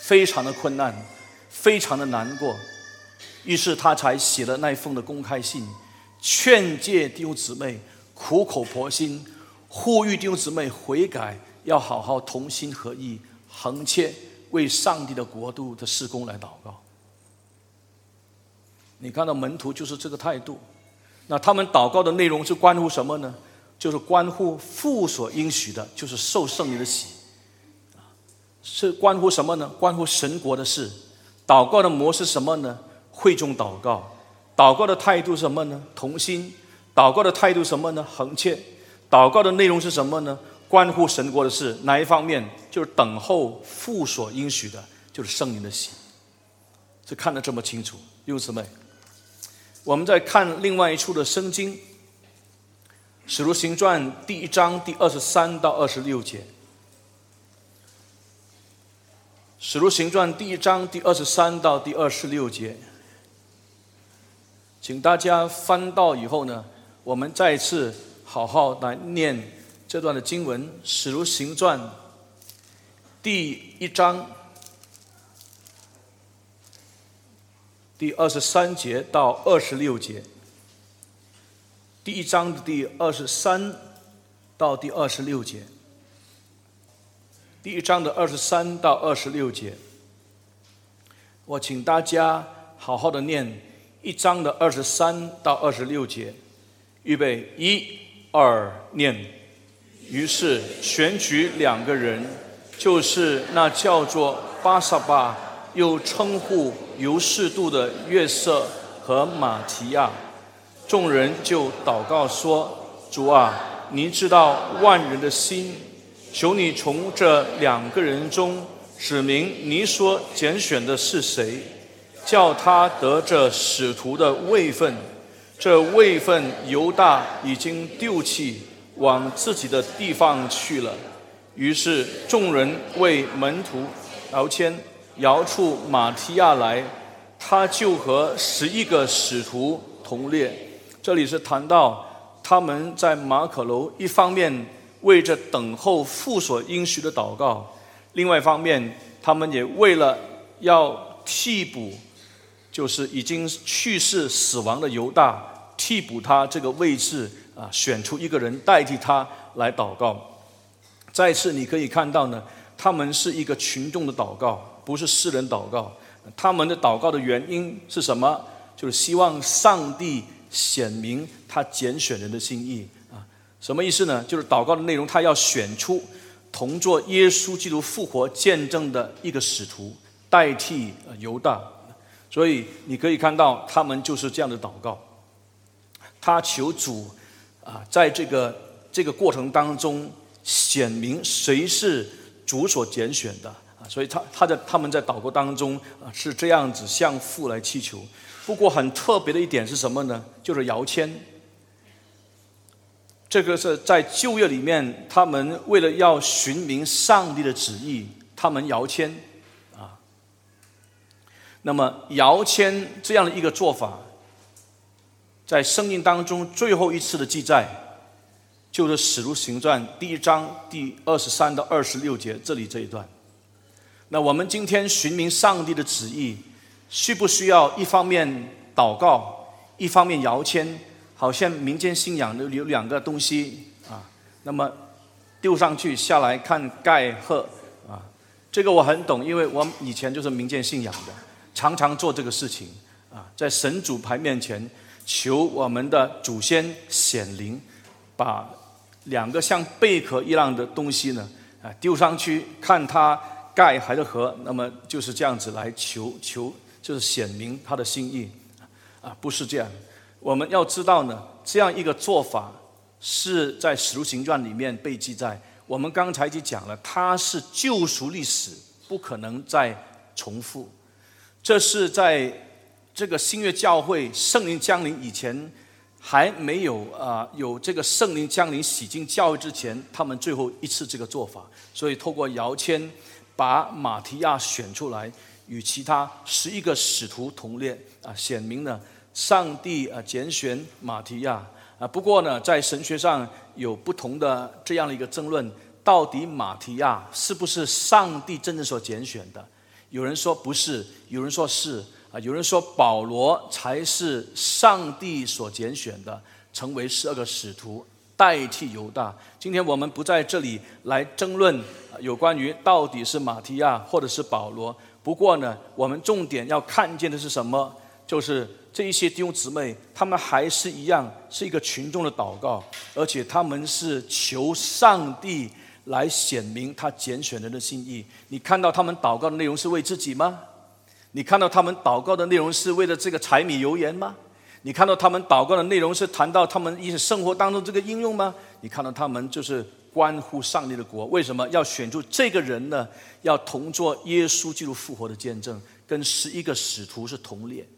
非常的困难，非常的难过，于是他才写了那封的公开信，劝诫弟兄姊妹苦口婆心，呼吁弟兄姊妹悔改，要好好同心合意，横切为上帝的国度的施工来祷告。你看到门徒就是这个态度，那他们祷告的内容是关乎什么呢？就是关乎父所应许的，就是受圣灵的喜，是关乎什么呢？关乎神国的事。祷告的模式什么呢？会众祷告。祷告的态度什么呢？同心。祷告的态度什么呢？恒切。祷告的内容是什么呢？关乎神国的事。哪一方面？就是等候父所应许的，就是圣灵的喜。是看得这么清楚，弟兄姊妹。我们再看另外一处的圣经，《使徒行传》第一章第二十三到二十六节，《使徒行传》第一章第二十三到第二十六节，请大家翻到以后呢，我们再次好好来念这段的经文，《史如行传》第一章。第二十三节到二十六节，第一章的第二十三到第二十六节，第一章的二十三到二十六节，我请大家好好的念一章的二十三到二十六节，预备一二念。于是选举两个人，就是那叫做巴萨巴，又称呼尤士度的约瑟和马提亚。众人就祷告说：“主啊，你知道万人的心，求你从这两个人中指明你所拣选的是谁，叫他得这使徒的位分。这位分犹大已经丢弃，往自己的地方去了。于是众人为门徒摇签，摇出马提亚来，他就和十一个使徒同列。”这里是谈到他们在马可楼，一方面为着等候父所应许的祷告，另外一方面，他们也为了要替补，就是已经去世死亡的犹大，替补他这个位置啊，选出一个人代替他来祷告。再次你可以看到呢，他们是一个群众的祷告，不是私人祷告。他们的祷告的原因是什么？就是希望上帝。显明他拣选人的心意啊，什么意思呢？就是祷告的内容，他要选出同做耶稣基督复活见证的一个使徒，代替犹大。所以你可以看到，他们就是这样的祷告。他求主啊，在这个这个过程当中显明谁是主所拣选的啊。所以他他在他们在祷告当中啊，是这样子向父来祈求。不过很特别的一点是什么呢？就是摇签。这个是在旧约里面，他们为了要寻明上帝的旨意，他们摇签啊。那么摇签这样的一个做法，在圣经当中最后一次的记载，就是《使徒行传》第一章第二十三到二十六节这里这一段。那我们今天寻明上帝的旨意。需不需要一方面祷告，一方面摇签？好像民间信仰的有两个东西啊。那么丢上去下来看盖贺啊，这个我很懂，因为我以前就是民间信仰的，常常做这个事情啊，在神主牌面前求我们的祖先显灵，把两个像贝壳一样的东西呢啊丢上去看它盖还是合，那么就是这样子来求求。就是显明他的心意，啊，不是这样。我们要知道呢，这样一个做法是在《使徒行传》里面被记载。我们刚才就讲了，它是救赎历史，不可能再重复。这是在这个新约教会圣灵降临以前，还没有啊有这个圣灵降临洗净教会之前，他们最后一次这个做法。所以透过摇签把马提亚选出来。与其他十一个使徒同列啊，显明了上帝啊拣选马提亚啊。不过呢，在神学上有不同的这样的一个争论：到底马提亚是不是上帝真正所拣选的？有人说不是，有人说是啊，有人说保罗才是上帝所拣选的，成为十二个使徒，代替犹大。今天我们不在这里来争论有关于到底是马提亚或者是保罗。不过呢，我们重点要看见的是什么？就是这一些弟兄姊妹，他们还是一样是一个群众的祷告，而且他们是求上帝来显明他拣选人的心意。你看到他们祷告的内容是为自己吗？你看到他们祷告的内容是为了这个柴米油盐吗？你看到他们祷告的内容是谈到他们一些生活当中这个应用吗？你看到他们就是。关乎上帝的国，为什么要选出这个人呢？要同做耶稣基督复活的见证，跟十一个使徒是同列。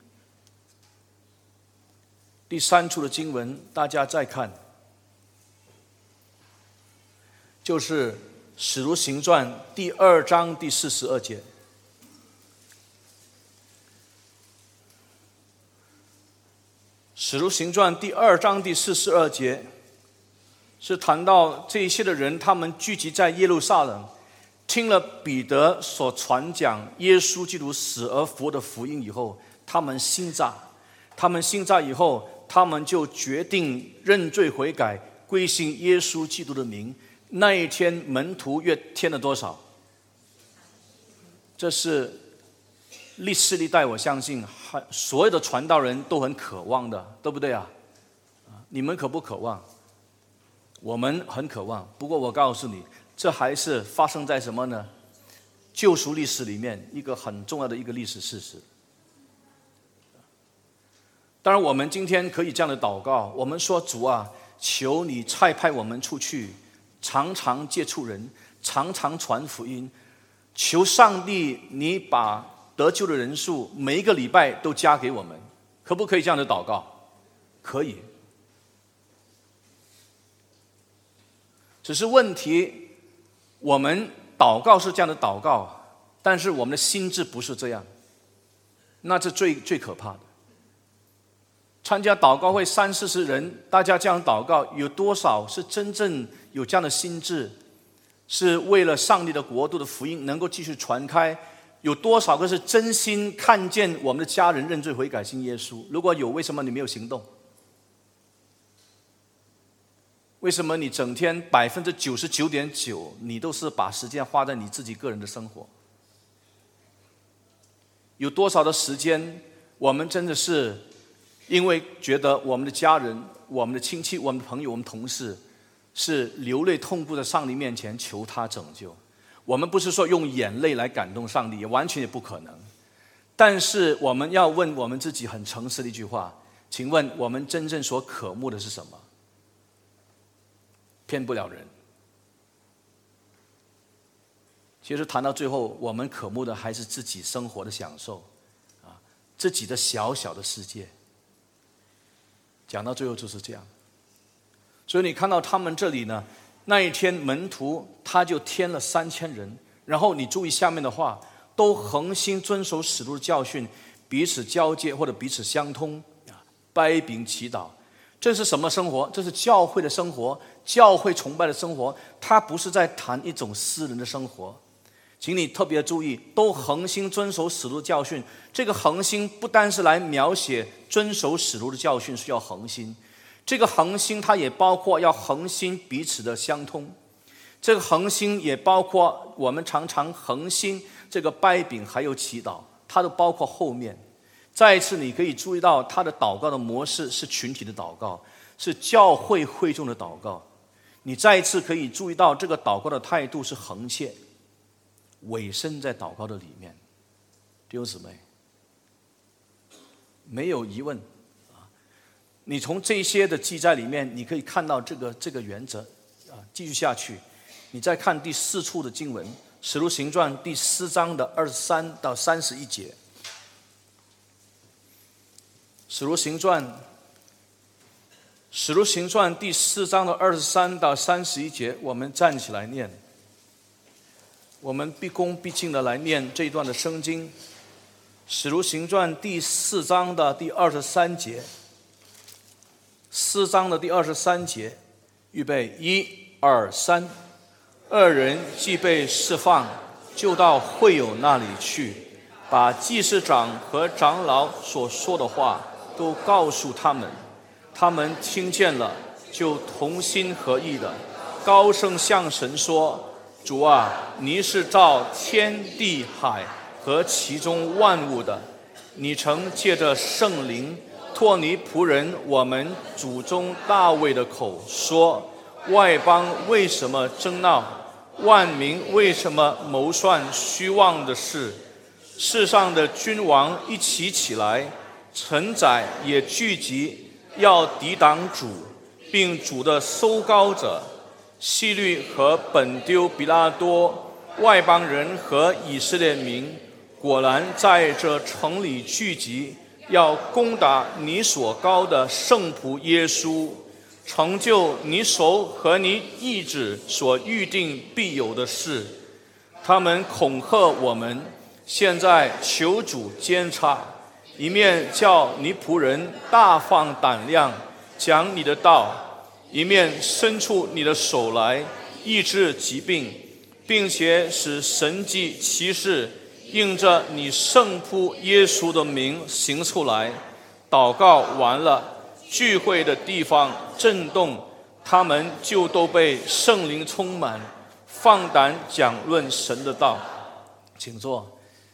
第三处的经文，大家再看，就是使徒行传第二章第四十二节。使徒行传第二章第四十二节。是谈到这一些的人，他们聚集在耶路撒冷，听了彼得所传讲耶稣基督死而复活的福音以后，他们心炸。他们心炸以后，他们就决定认罪悔改，归信耶稣基督的名。那一天，门徒约添了多少？这是历史历代，我相信，所有的传道人都很渴望的，对不对啊？你们渴不渴望？我们很渴望。不过我告诉你，这还是发生在什么呢？救赎历史里面一个很重要的一个历史事实。当然，我们今天可以这样的祷告：我们说，主啊，求你差派我们出去，常常接触人，常常传福音。求上帝，你把得救的人数每一个礼拜都加给我们，可不可以这样的祷告？可以。只是问题，我们祷告是这样的祷告，但是我们的心智不是这样，那是最最可怕的。参加祷告会三四十人，大家这样祷告，有多少是真正有这样的心智？是为了上帝的国度的福音能够继续传开？有多少个是真心看见我们的家人认罪悔改信耶稣？如果有，为什么你没有行动？为什么你整天百分之九十九点九，你都是把时间花在你自己个人的生活？有多少的时间，我们真的是因为觉得我们的家人、我们的亲戚、我们的朋友、我们同事是流泪痛哭在上帝面前求他拯救？我们不是说用眼泪来感动上帝，也完全也不可能。但是我们要问我们自己很诚实的一句话：请问我们真正所渴慕的是什么？骗不了人。其实谈到最后，我们渴慕的还是自己生活的享受，啊，自己的小小的世界。讲到最后就是这样。所以你看到他们这里呢？那一天，门徒他就添了三千人，然后你注意下面的话，都恒心遵守使徒的教训，彼此交接或者彼此相通啊，掰饼祈祷，这是什么生活？这是教会的生活，教会崇拜的生活。他不是在谈一种私人的生活，请你特别注意，都恒心遵守使徒教训。这个恒心不单是来描写遵守使徒的教训，是要恒心。这个恒心，它也包括要恒心彼此的相通。这个恒心也包括我们常常恒心这个掰饼还有祈祷，它都包括后面。再一次，你可以注意到他的祷告的模式是群体的祷告，是教会会众的祷告。你再一次可以注意到这个祷告的态度是恒切，委身在祷告的里面。弟兄姊妹，没有疑问。你从这些的记载里面，你可以看到这个这个原则，啊，继续下去，你再看第四处的经文，《使徒行传》第四章的二十三到三十一节，《使徒行传》《使徒行传》第四章的二十三到三十一节，我们站起来念，我们毕恭毕敬的来念这一段的圣经，《使徒行传》第四章的第二十三节。四章的第二十三节，预备一二三，二人既被释放，就到会友那里去，把祭司长和长老所说的话都告诉他们。他们听见了，就同心合意的高声向神说：“主啊，你是造天地海和其中万物的，你曾借着圣灵。”托尼仆人，我们祖宗大卫的口说：外邦为什么争闹？万民为什么谋算虚妄的事？世上的君王一起起来，臣宰也聚集，要抵挡主，并主的收高者希律和本丢比拉多，外邦人和以色列民，果然在这城里聚集。要攻打你所高的圣仆耶稣，成就你手和你意志所预定必有的事。他们恐吓我们，现在求主监察，一面叫你仆人大放胆量讲你的道，一面伸出你的手来医治疾病，并且使神迹奇事。应着你圣父耶稣的名行出来，祷告完了，聚会的地方震动，他们就都被圣灵充满，放胆讲论神的道。请坐。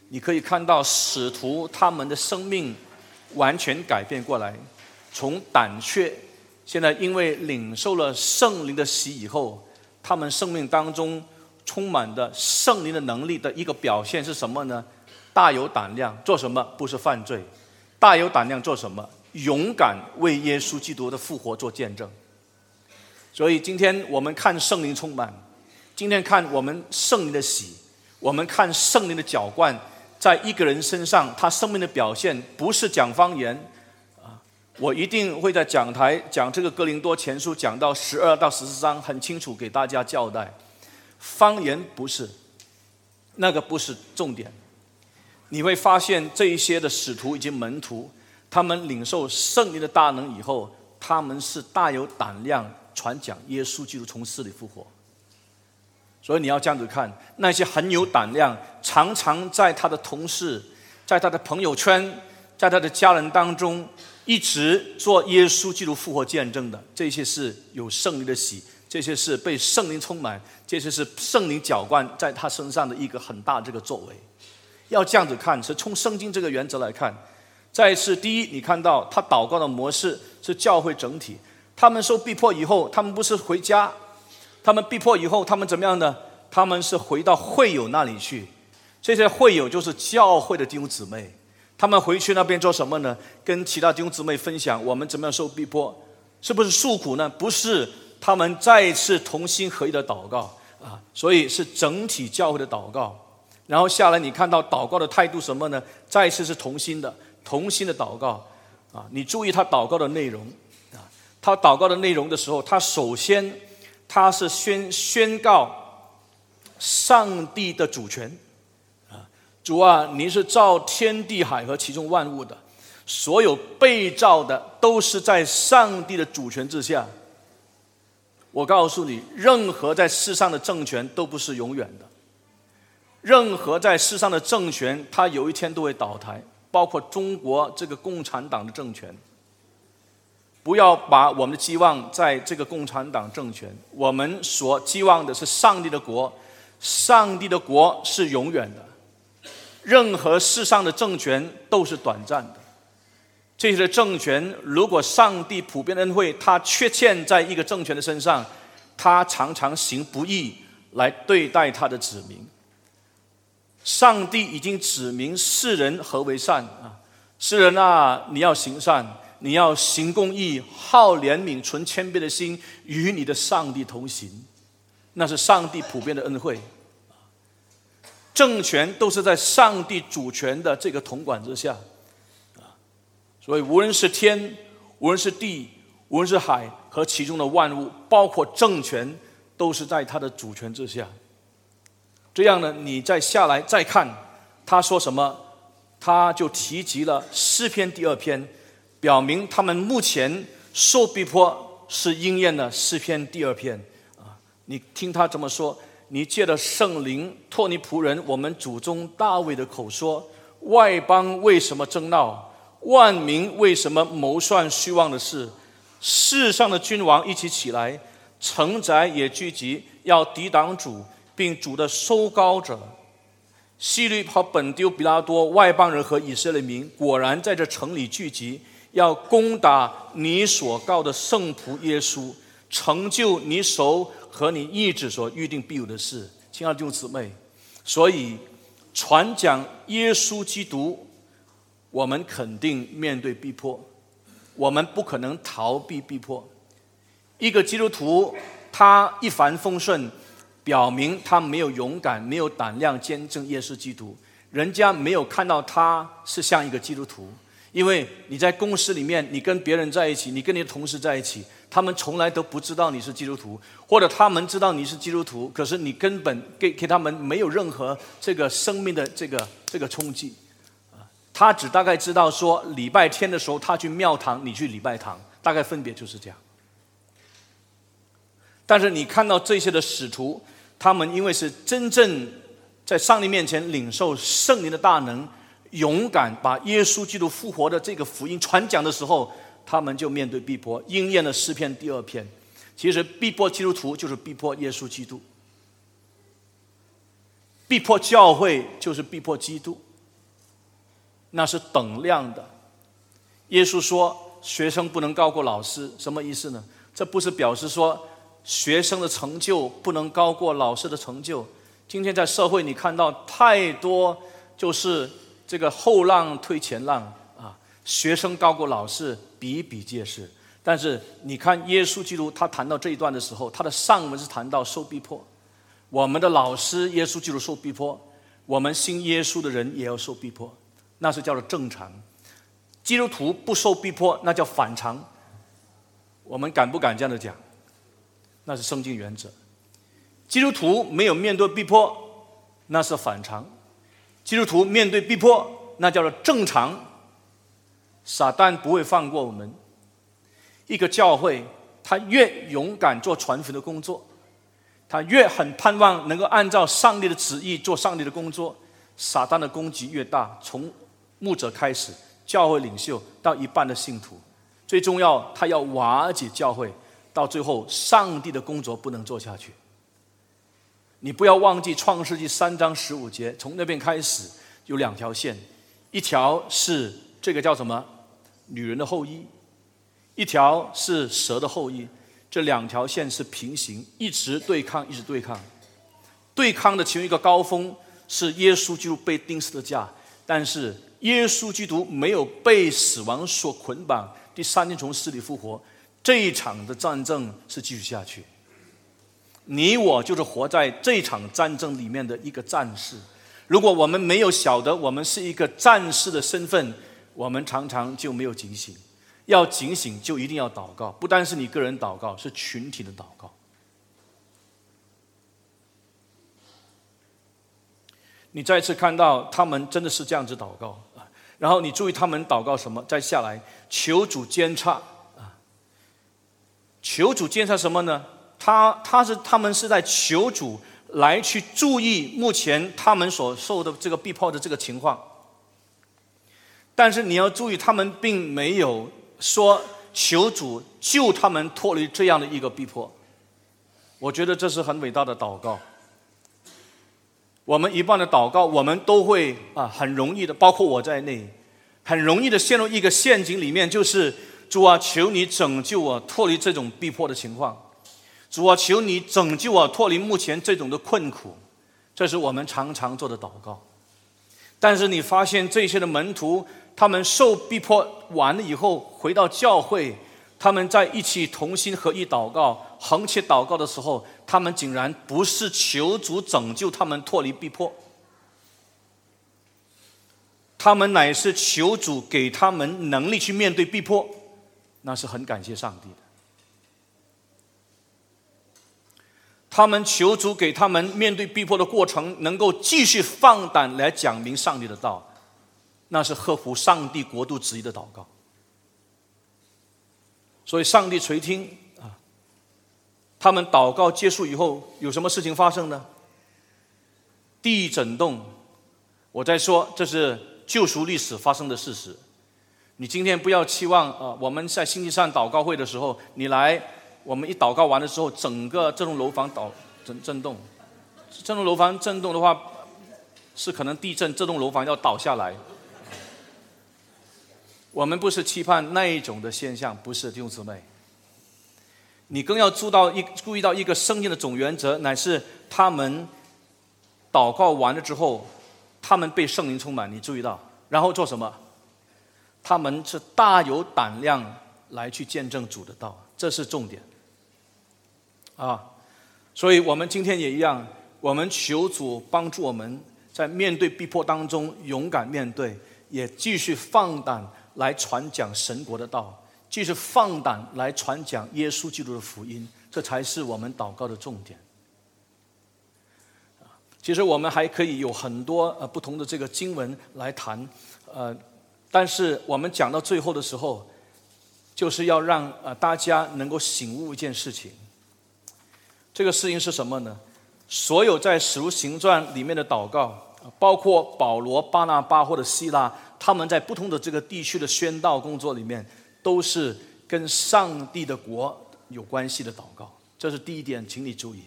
你可以看到使徒他们的生命完全改变过来，从胆怯，现在因为领受了圣灵的洗以后，他们生命当中充满的圣灵的能力的一个表现是什么呢？大有胆量做什么？不是犯罪，大有胆量做什么？勇敢为耶稣基督的复活做见证。所以今天我们看圣灵充满，今天看我们圣灵的喜，我们看圣灵的浇灌，在一个人身上，他生命的表现不是讲方言啊！我一定会在讲台讲这个哥林多前书，讲到十二到十四章，很清楚给大家交代，方言不是那个不是重点。你会发现这一些的使徒以及门徒，他们领受圣灵的大能以后，他们是大有胆量。传讲耶稣基督从死里复活，所以你要这样子看那些很有胆量、常常在他的同事、在他的朋友圈、在他的家人当中一直做耶稣基督复活见证的，这些是有圣灵的喜，这些是被圣灵充满，这些是圣灵浇灌在他身上的一个很大这个作为。要这样子看，是从圣经这个原则来看。再一次，第一，你看到他祷告的模式是教会整体。他们受逼迫以后，他们不是回家，他们逼迫以后，他们怎么样呢？他们是回到会友那里去。这些会友就是教会的弟兄姊妹，他们回去那边做什么呢？跟其他弟兄姊妹分享我们怎么样受逼迫，是不是诉苦呢？不是，他们再一次同心合一的祷告啊，所以是整体教会的祷告。然后下来你看到祷告的态度什么呢？再一次是同心的，同心的祷告啊，你注意他祷告的内容啊。他祷告的内容的时候，他首先他是宣宣告上帝的主权啊，主啊，您是造天地海和其中万物的，所有被造的都是在上帝的主权之下。我告诉你，任何在世上的政权都不是永远的，任何在世上的政权，它有一天都会倒台，包括中国这个共产党的政权。不要把我们的期望在这个共产党政权，我们所寄望的是上帝的国，上帝的国是永远的，任何世上的政权都是短暂的。这些的政权，如果上帝普遍恩惠，他缺欠在一个政权的身上，他常常行不义来对待他的子民。上帝已经指明世人何为善啊，世人啊，你要行善。你要行公义、好怜悯、存谦卑的心，与你的上帝同行，那是上帝普遍的恩惠。政权都是在上帝主权的这个统管之下，所以无论是天，无论是地，无论是海和其中的万物，包括政权，都是在他的主权之下。这样呢，你再下来再看他说什么，他就提及了诗篇第二篇。表明他们目前受逼迫是应验了诗篇第二篇啊！你听他怎么说？你借着圣灵托你仆人我们祖宗大卫的口说：外邦为什么争闹？万民为什么谋算虚妄的事？世上的君王一起起来，城宅也聚集，要抵挡主，并主的收高者。希律和本丢比拉多外邦人和以色列民果然在这城里聚集。要攻打你所告的圣仆耶稣，成就你手和你意志所预定必有的事，亲爱的弟兄姊妹。所以传讲耶稣基督，我们肯定面对逼迫，我们不可能逃避逼迫。一个基督徒他一帆风顺，表明他没有勇敢、没有胆量见证耶稣基督，人家没有看到他是像一个基督徒。因为你在公司里面，你跟别人在一起，你跟你的同事在一起，他们从来都不知道你是基督徒，或者他们知道你是基督徒，可是你根本给给他们没有任何这个生命的这个这个冲击，他只大概知道说礼拜天的时候他去庙堂，你去礼拜堂，大概分别就是这样。但是你看到这些的使徒，他们因为是真正在上帝面前领受圣灵的大能。勇敢把耶稣基督复活的这个福音传讲的时候，他们就面对逼迫，应验了诗篇第二篇。其实逼迫基督徒就是逼迫耶稣基督，逼迫教会就是逼迫基督。那是等量的。耶稣说，学生不能高过老师，什么意思呢？这不是表示说学生的成就不能高过老师的成就。今天在社会，你看到太多就是这个后浪推前浪啊，学生高过老师比比皆是。但是你看耶稣基督，他谈到这一段的时候，他的上文是谈到受逼迫。我们的老师耶稣基督受逼迫，我们信耶稣的人也要受逼迫，那是叫做正常。基督徒不受逼迫，那叫反常。我们敢不敢这样的讲？那是圣经原则。基督徒没有面对逼迫，那是反常；基督徒面对逼迫，那叫做正常。撒旦不会放过我们。一个教会，他越勇敢做传福音的工作。他越很盼望能够按照上帝的旨意做上帝的工作，撒旦的攻击越大。从牧者开始，教会领袖到一半的信徒，最重要，他要瓦解教会，到最后，上帝的工作不能做下去。你不要忘记创世纪三章十五节，从那边开始有两条线，一条是这个叫什么女人的后裔，一条是蛇的后裔。这两条线是平行，一直对抗，一直对抗。对抗的其中一个高峰是耶稣基督被钉死的架，但是耶稣基督没有被死亡所捆绑，第三天从死里复活。这一场的战争是继续下去。你我就是活在这场战争里面的一个战士。如果我们没有晓得我们是一个战士的身份，我们常常就没有警醒。要警醒，就一定要祷告，不单是你个人祷告，是群体的祷告。你再次看到他们真的是这样子祷告，然后你注意他们祷告什么？再下来求主监察啊，求主监察什么呢？他他是他们是在求主来去注意目前他们所受的这个逼迫的这个情况，但是你要注意，他们并没有。说求主救他们脱离这样的一个逼迫，我觉得这是很伟大的祷告。我们一般的祷告，我们都会啊，很容易的，包括我在内，很容易的陷入一个陷阱里面，就是主啊，求你拯救我脱离这种逼迫的情况。主啊，求你拯救我脱离目前这种的困苦，这是我们常常做的祷告。但是你发现这些的门徒。他们受逼迫完了以后，回到教会，他们在一起同心合意祷告、横切祷告的时候，他们竟然不是求主拯救他们脱离逼迫，他们乃是求主给他们能力去面对逼迫，那是很感谢上帝的。他们求主给他们面对逼迫的过程，能够继续放胆来讲明上帝的道。那是合乎上帝国度旨意的祷告，所以上帝垂听。他们祷告结束以后，有什么事情发生呢？地震动。我在说，这是救赎历史发生的事实。你今天不要期望啊，我们在星期三祷告会的时候，你来，我们一祷告完的时候，整个这栋楼房倒震震动。这栋楼房震动的话，是可能地震，这栋楼房要倒下来。我们不是期盼那一种的现象，不是弟兄姊妹。你更要注到一注意到一个圣经的总原则，乃是他们祷告完了之后，他们被圣灵充满。你注意到，然后做什么？他们是大有胆量来去见证主的道，这是重点。啊，所以我们今天也一样，我们求主帮助我们在面对逼迫当中勇敢面对，也继续放胆。来传讲神国的道，继续放胆来传讲耶稣基督的福音，这才是我们祷告的重点。其实我们还可以有很多呃不同的这个经文来谈，呃，但是我们讲到最后的时候，就是要让呃大家能够醒悟一件事情。这个事情是什么呢？所有在使徒行传里面的祷告，包括保罗、巴拿巴或者希拉。他们在不同的这个地区的宣道工作里面，都是跟上帝的国有关系的祷告，这是第一点，请你注意。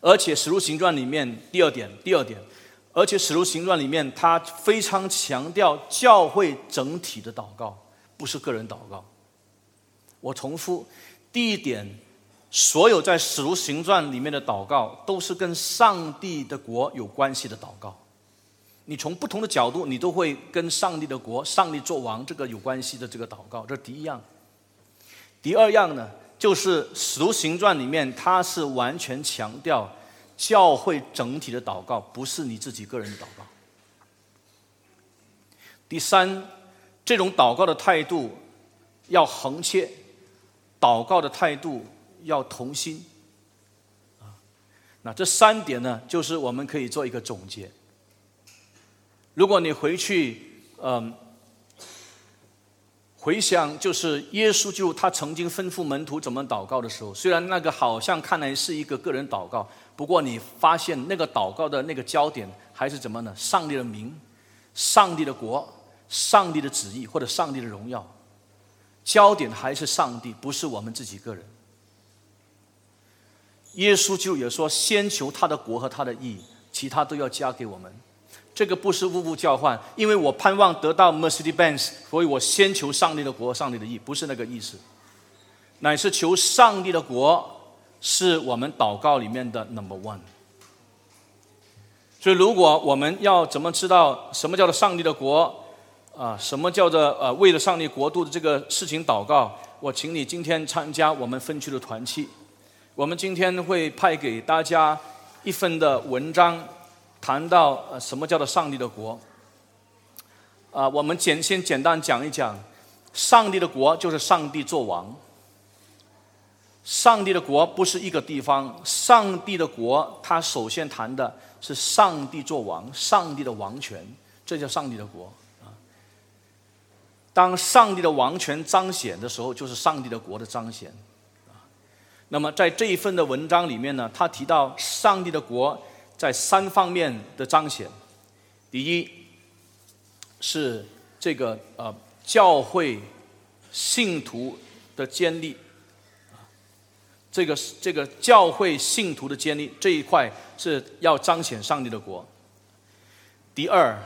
而且《使徒行传》里面第二点，第二点，而且《使徒行传》里面，他非常强调教会整体的祷告，不是个人祷告。我重复，第一点，所有在《使徒行传》里面的祷告，都是跟上帝的国有关系的祷告。你从不同的角度，你都会跟上帝的国、上帝做王这个有关系的这个祷告，这是第一样。第二样呢，就是《使徒行传》里面，它是完全强调。教会整体的祷告不是你自己个人的祷告。第三，这种祷告的态度要横切，祷告的态度要同心。啊，那这三点呢，就是我们可以做一个总结。如果你回去，嗯。回想，就是耶稣就他曾经吩咐门徒怎么祷告的时候，虽然那个好像看来是一个个人祷告，不过你发现那个祷告的那个焦点还是怎么呢？上帝的名、上帝的国、上帝的旨意或者上帝的荣耀，焦点还是上帝，不是我们自己个人。耶稣就也说：“先求他的国和他的义，其他都要加给我们。”这个不是物物交换，因为我盼望得到 Mercedes-Benz，所以我先求上帝的国、上帝的意，不是那个意思，乃是求上帝的国是我们祷告里面的 Number One。所以，如果我们要怎么知道什么叫做上帝的国啊？什么叫做呃为了上帝国度的这个事情祷告？我请你今天参加我们分区的团契，我们今天会派给大家一份的文章。谈到什么叫做上帝的国？啊，我们简先简单讲一讲，上帝的国就是上帝做王。上帝的国不是一个地方，上帝的国他首先谈的是上帝做王，上帝的王权，这叫上帝的国啊。当上帝的王权彰显的时候，就是上帝的国的彰显啊。那么在这一份的文章里面呢，他提到上帝的国。在三方面的彰显，第一是这个呃教会信徒的建立，这个这个教会信徒的建立这一块是要彰显上帝的国。第二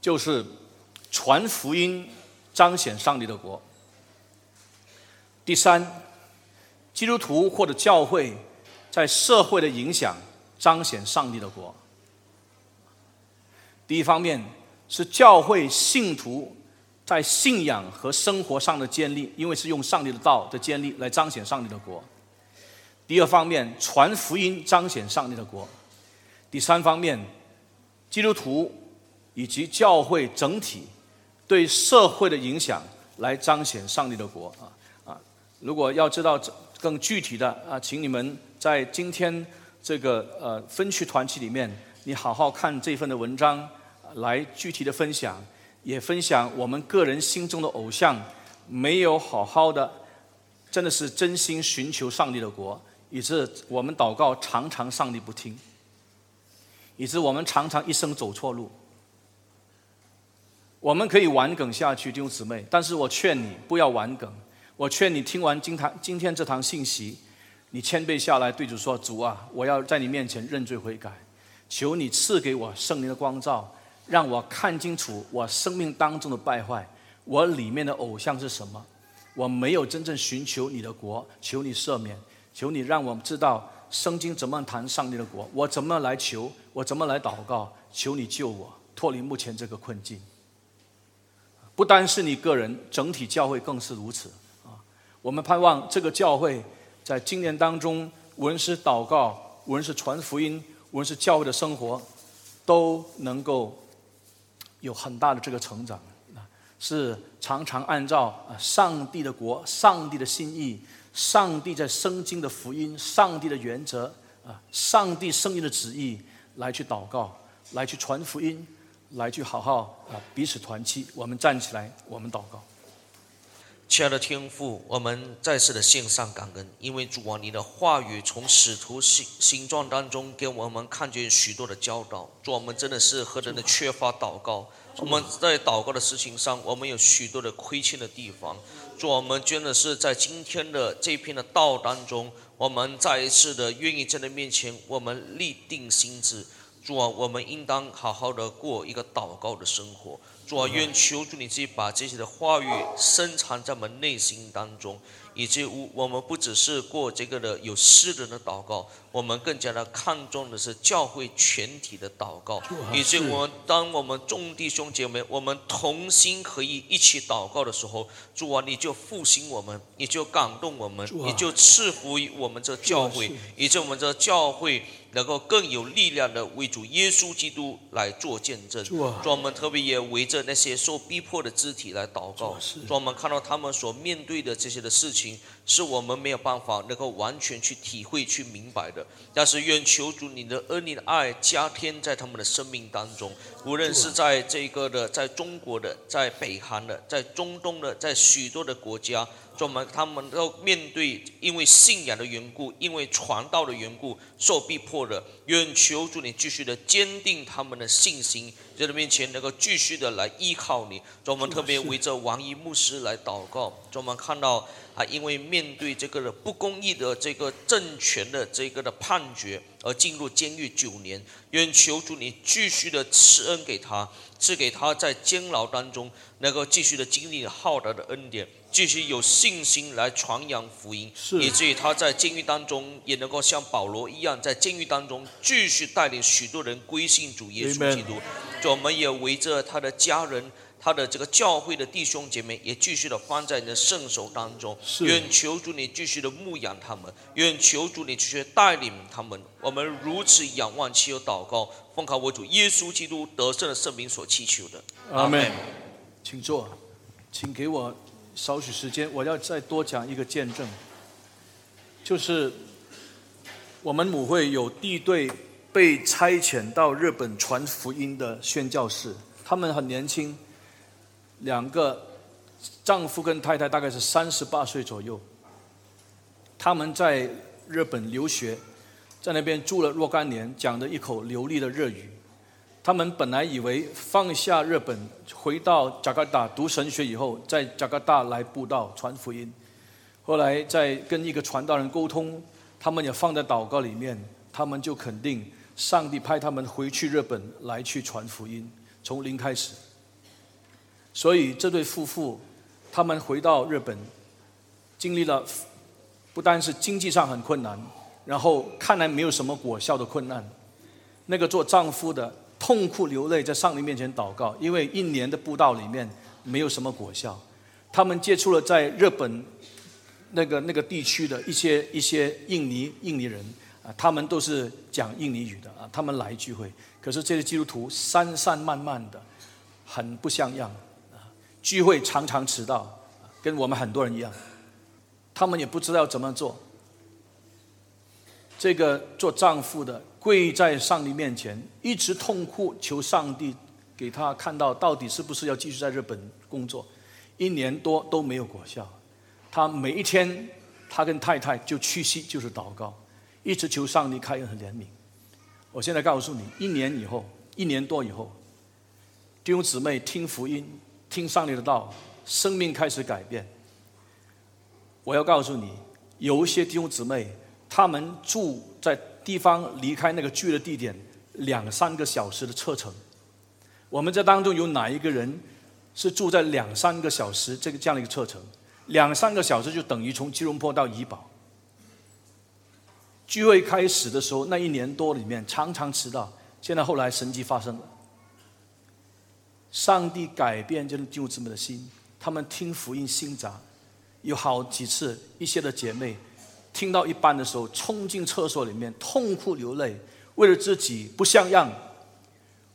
就是传福音彰显上帝的国。第三，基督徒或者教会在社会的影响。彰显上帝的国。第一方面是教会信徒在信仰和生活上的建立，因为是用上帝的道的建立来彰显上帝的国。第二方面传福音彰显上帝的国。第三方面，基督徒以及教会整体对社会的影响来彰显上帝的国啊啊！如果要知道更具体的啊，请你们在今天。这个呃分区团体里面，你好好看这份的文章，来具体的分享，也分享我们个人心中的偶像没有好好的，真的是真心寻求上帝的国，以致我们祷告常常上帝不听，以致我们常常一生走错路。我们可以玩梗下去，弟兄姊妹，但是我劝你不要玩梗，我劝你听完今堂今天这堂信息。你谦卑下来，对主说：“主啊，我要在你面前认罪悔改，求你赐给我圣灵的光照，让我看清楚我生命当中的败坏，我里面的偶像是什么？我没有真正寻求你的国，求你赦免，求你让我们知道圣经怎么谈上帝的国，我怎么来求，我怎么来祷告，求你救我脱离目前这个困境。不单是你个人，整体教会更是如此啊！我们盼望这个教会。”在今年当中，无论是祷告，无论是传福音，无论是教会的生活，都能够有很大的这个成长啊！是常常按照啊上帝的国、上帝的心意、上帝在圣经的福音、上帝的原则啊、上帝圣经的旨意来去祷告，来去传福音，来去好好啊彼此团契。我们站起来，我们祷告。亲爱的天父，我们再次的献上感恩，因为主啊，你的话语从使徒形形状当中给我们看见许多的教导。主，啊我们真的是何等的缺乏祷告，我们在祷告的事情上，我们有许多的亏欠的地方。主，啊我们真的是在今天的这篇的道当中，我们再一次的愿意在你面前，我们立定心志。主啊，我们应当好好的过一个祷告的生活。主啊，愿求主你自己把这些的话语深藏在我们内心当中。以及我我们不只是过这个的有私人的祷告，我们更加的看重的是教会全体的祷告。以及我们当我们众弟兄姐妹我们同心合意一起祷告的时候，主啊，你就复兴我们，你就感动我们，你就赐福于我们这教会，以及我们这教会。能够更有力量的为主耶稣基督来做见证，专门特别也围着那些受逼迫的肢体来祷告，专门看到他们所面对的这些的事情，是我们没有办法能够完全去体会、去明白的。但是愿求主你的恩、你的爱加添在他们的生命当中，无论是在这个的，在中国的，在北韩的，在中东的，在许多的国家。专门，他们都面对因为信仰的缘故，因为传道的缘故受逼迫的，愿求主你继续的坚定他们的信心，在你面前能够继续的来依靠你。专门特别围着王一牧师来祷告，专门看到啊，因为面对这个的不公义的这个政权的这个的判决而进入监狱九年，愿求主你继续的赐恩给他，赐给他在监牢当中能够继续的经历浩大的恩典。继续有信心来传扬福音，以至于他在监狱当中也能够像保罗一样，在监狱当中继续带领许多人归信主耶稣基督。就我们也围着他的家人、他的这个教会的弟兄姐妹，也继续的放在你的圣手当中。愿求主你继续的牧养他们，愿求主你继续带领他们。我们如此仰望，祈求祷告，奉靠我主耶稣基督得胜的圣名所祈求的。阿门。请坐，请给我。少许时间，我要再多讲一个见证，就是我们母会有地队被差遣到日本传福音的宣教士，他们很年轻，两个丈夫跟太太大概是三十八岁左右，他们在日本留学，在那边住了若干年，讲的一口流利的日语。他们本来以为放下日本，回到加格达读神学以后，在加格达来布道传福音。后来在跟一个传道人沟通，他们也放在祷告里面，他们就肯定上帝派他们回去日本来去传福音，从零开始。所以这对夫妇，他们回到日本，经历了不单是经济上很困难，然后看来没有什么果效的困难。那个做丈夫的。痛哭流泪，在上帝面前祷告，因为一年的布道里面没有什么果效。他们接触了在日本那个那个地区的一些一些印尼印尼人啊，他们都是讲印尼语的啊，他们来聚会，可是这些基督徒散散漫漫的，很不像样啊，聚会常常迟到，跟我们很多人一样，他们也不知道怎么做。这个做丈夫的。跪在上帝面前，一直痛哭，求上帝给他看到到底是不是要继续在日本工作。一年多都没有果效，他每一天，他跟太太就屈膝就是祷告，一直求上帝开恩和怜悯。我现在告诉你，一年以后，一年多以后，弟兄姊妹听福音，听上帝的道，生命开始改变。我要告诉你，有一些弟兄姊妹，他们住在。地方离开那个聚的地点两三个小时的车程，我们这当中有哪一个人是住在两三个小时这个这样的一个车程？两三个小时就等于从吉隆坡到怡保。聚会开始的时候，那一年多里面常常迟到，现在后来神迹发生了，上帝改变这弟兄姊妹的心，他们听福音心杂，有好几次一些的姐妹。听到一半的时候，冲进厕所里面痛哭流泪，为了自己不像样，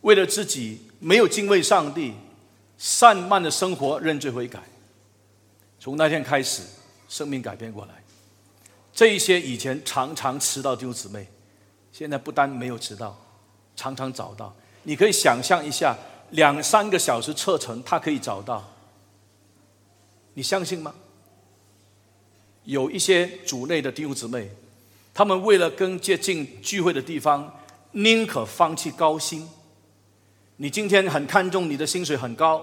为了自己没有敬畏上帝、散漫的生活认罪悔改。从那天开始，生命改变过来。这一些以前常常迟到丢姊妹，现在不单没有迟到，常常找到。你可以想象一下，两三个小时车程，他可以找到。你相信吗？有一些主内的弟兄姊妹，他们为了更接近聚会的地方，宁可放弃高薪。你今天很看重你的薪水很高，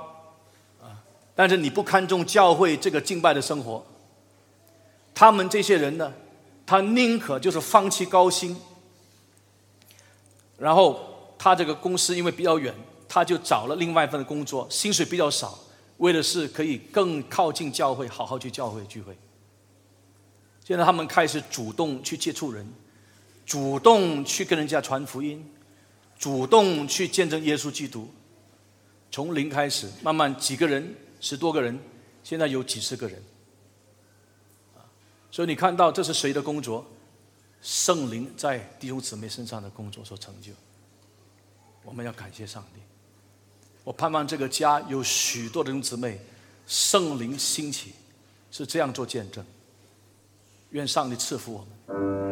啊，但是你不看重教会这个敬拜的生活。他们这些人呢，他宁可就是放弃高薪，然后他这个公司因为比较远，他就找了另外一份工作，薪水比较少，为的是可以更靠近教会，好好去教会聚会。现在他们开始主动去接触人，主动去跟人家传福音，主动去见证耶稣基督。从零开始，慢慢几个人、十多个人，现在有几十个人。所以你看到这是谁的工作？圣灵在弟兄姊妹身上的工作所成就。我们要感谢上帝。我盼望这个家有许多的弟兄姊妹，圣灵兴起，是这样做见证。愿上帝赐福我们。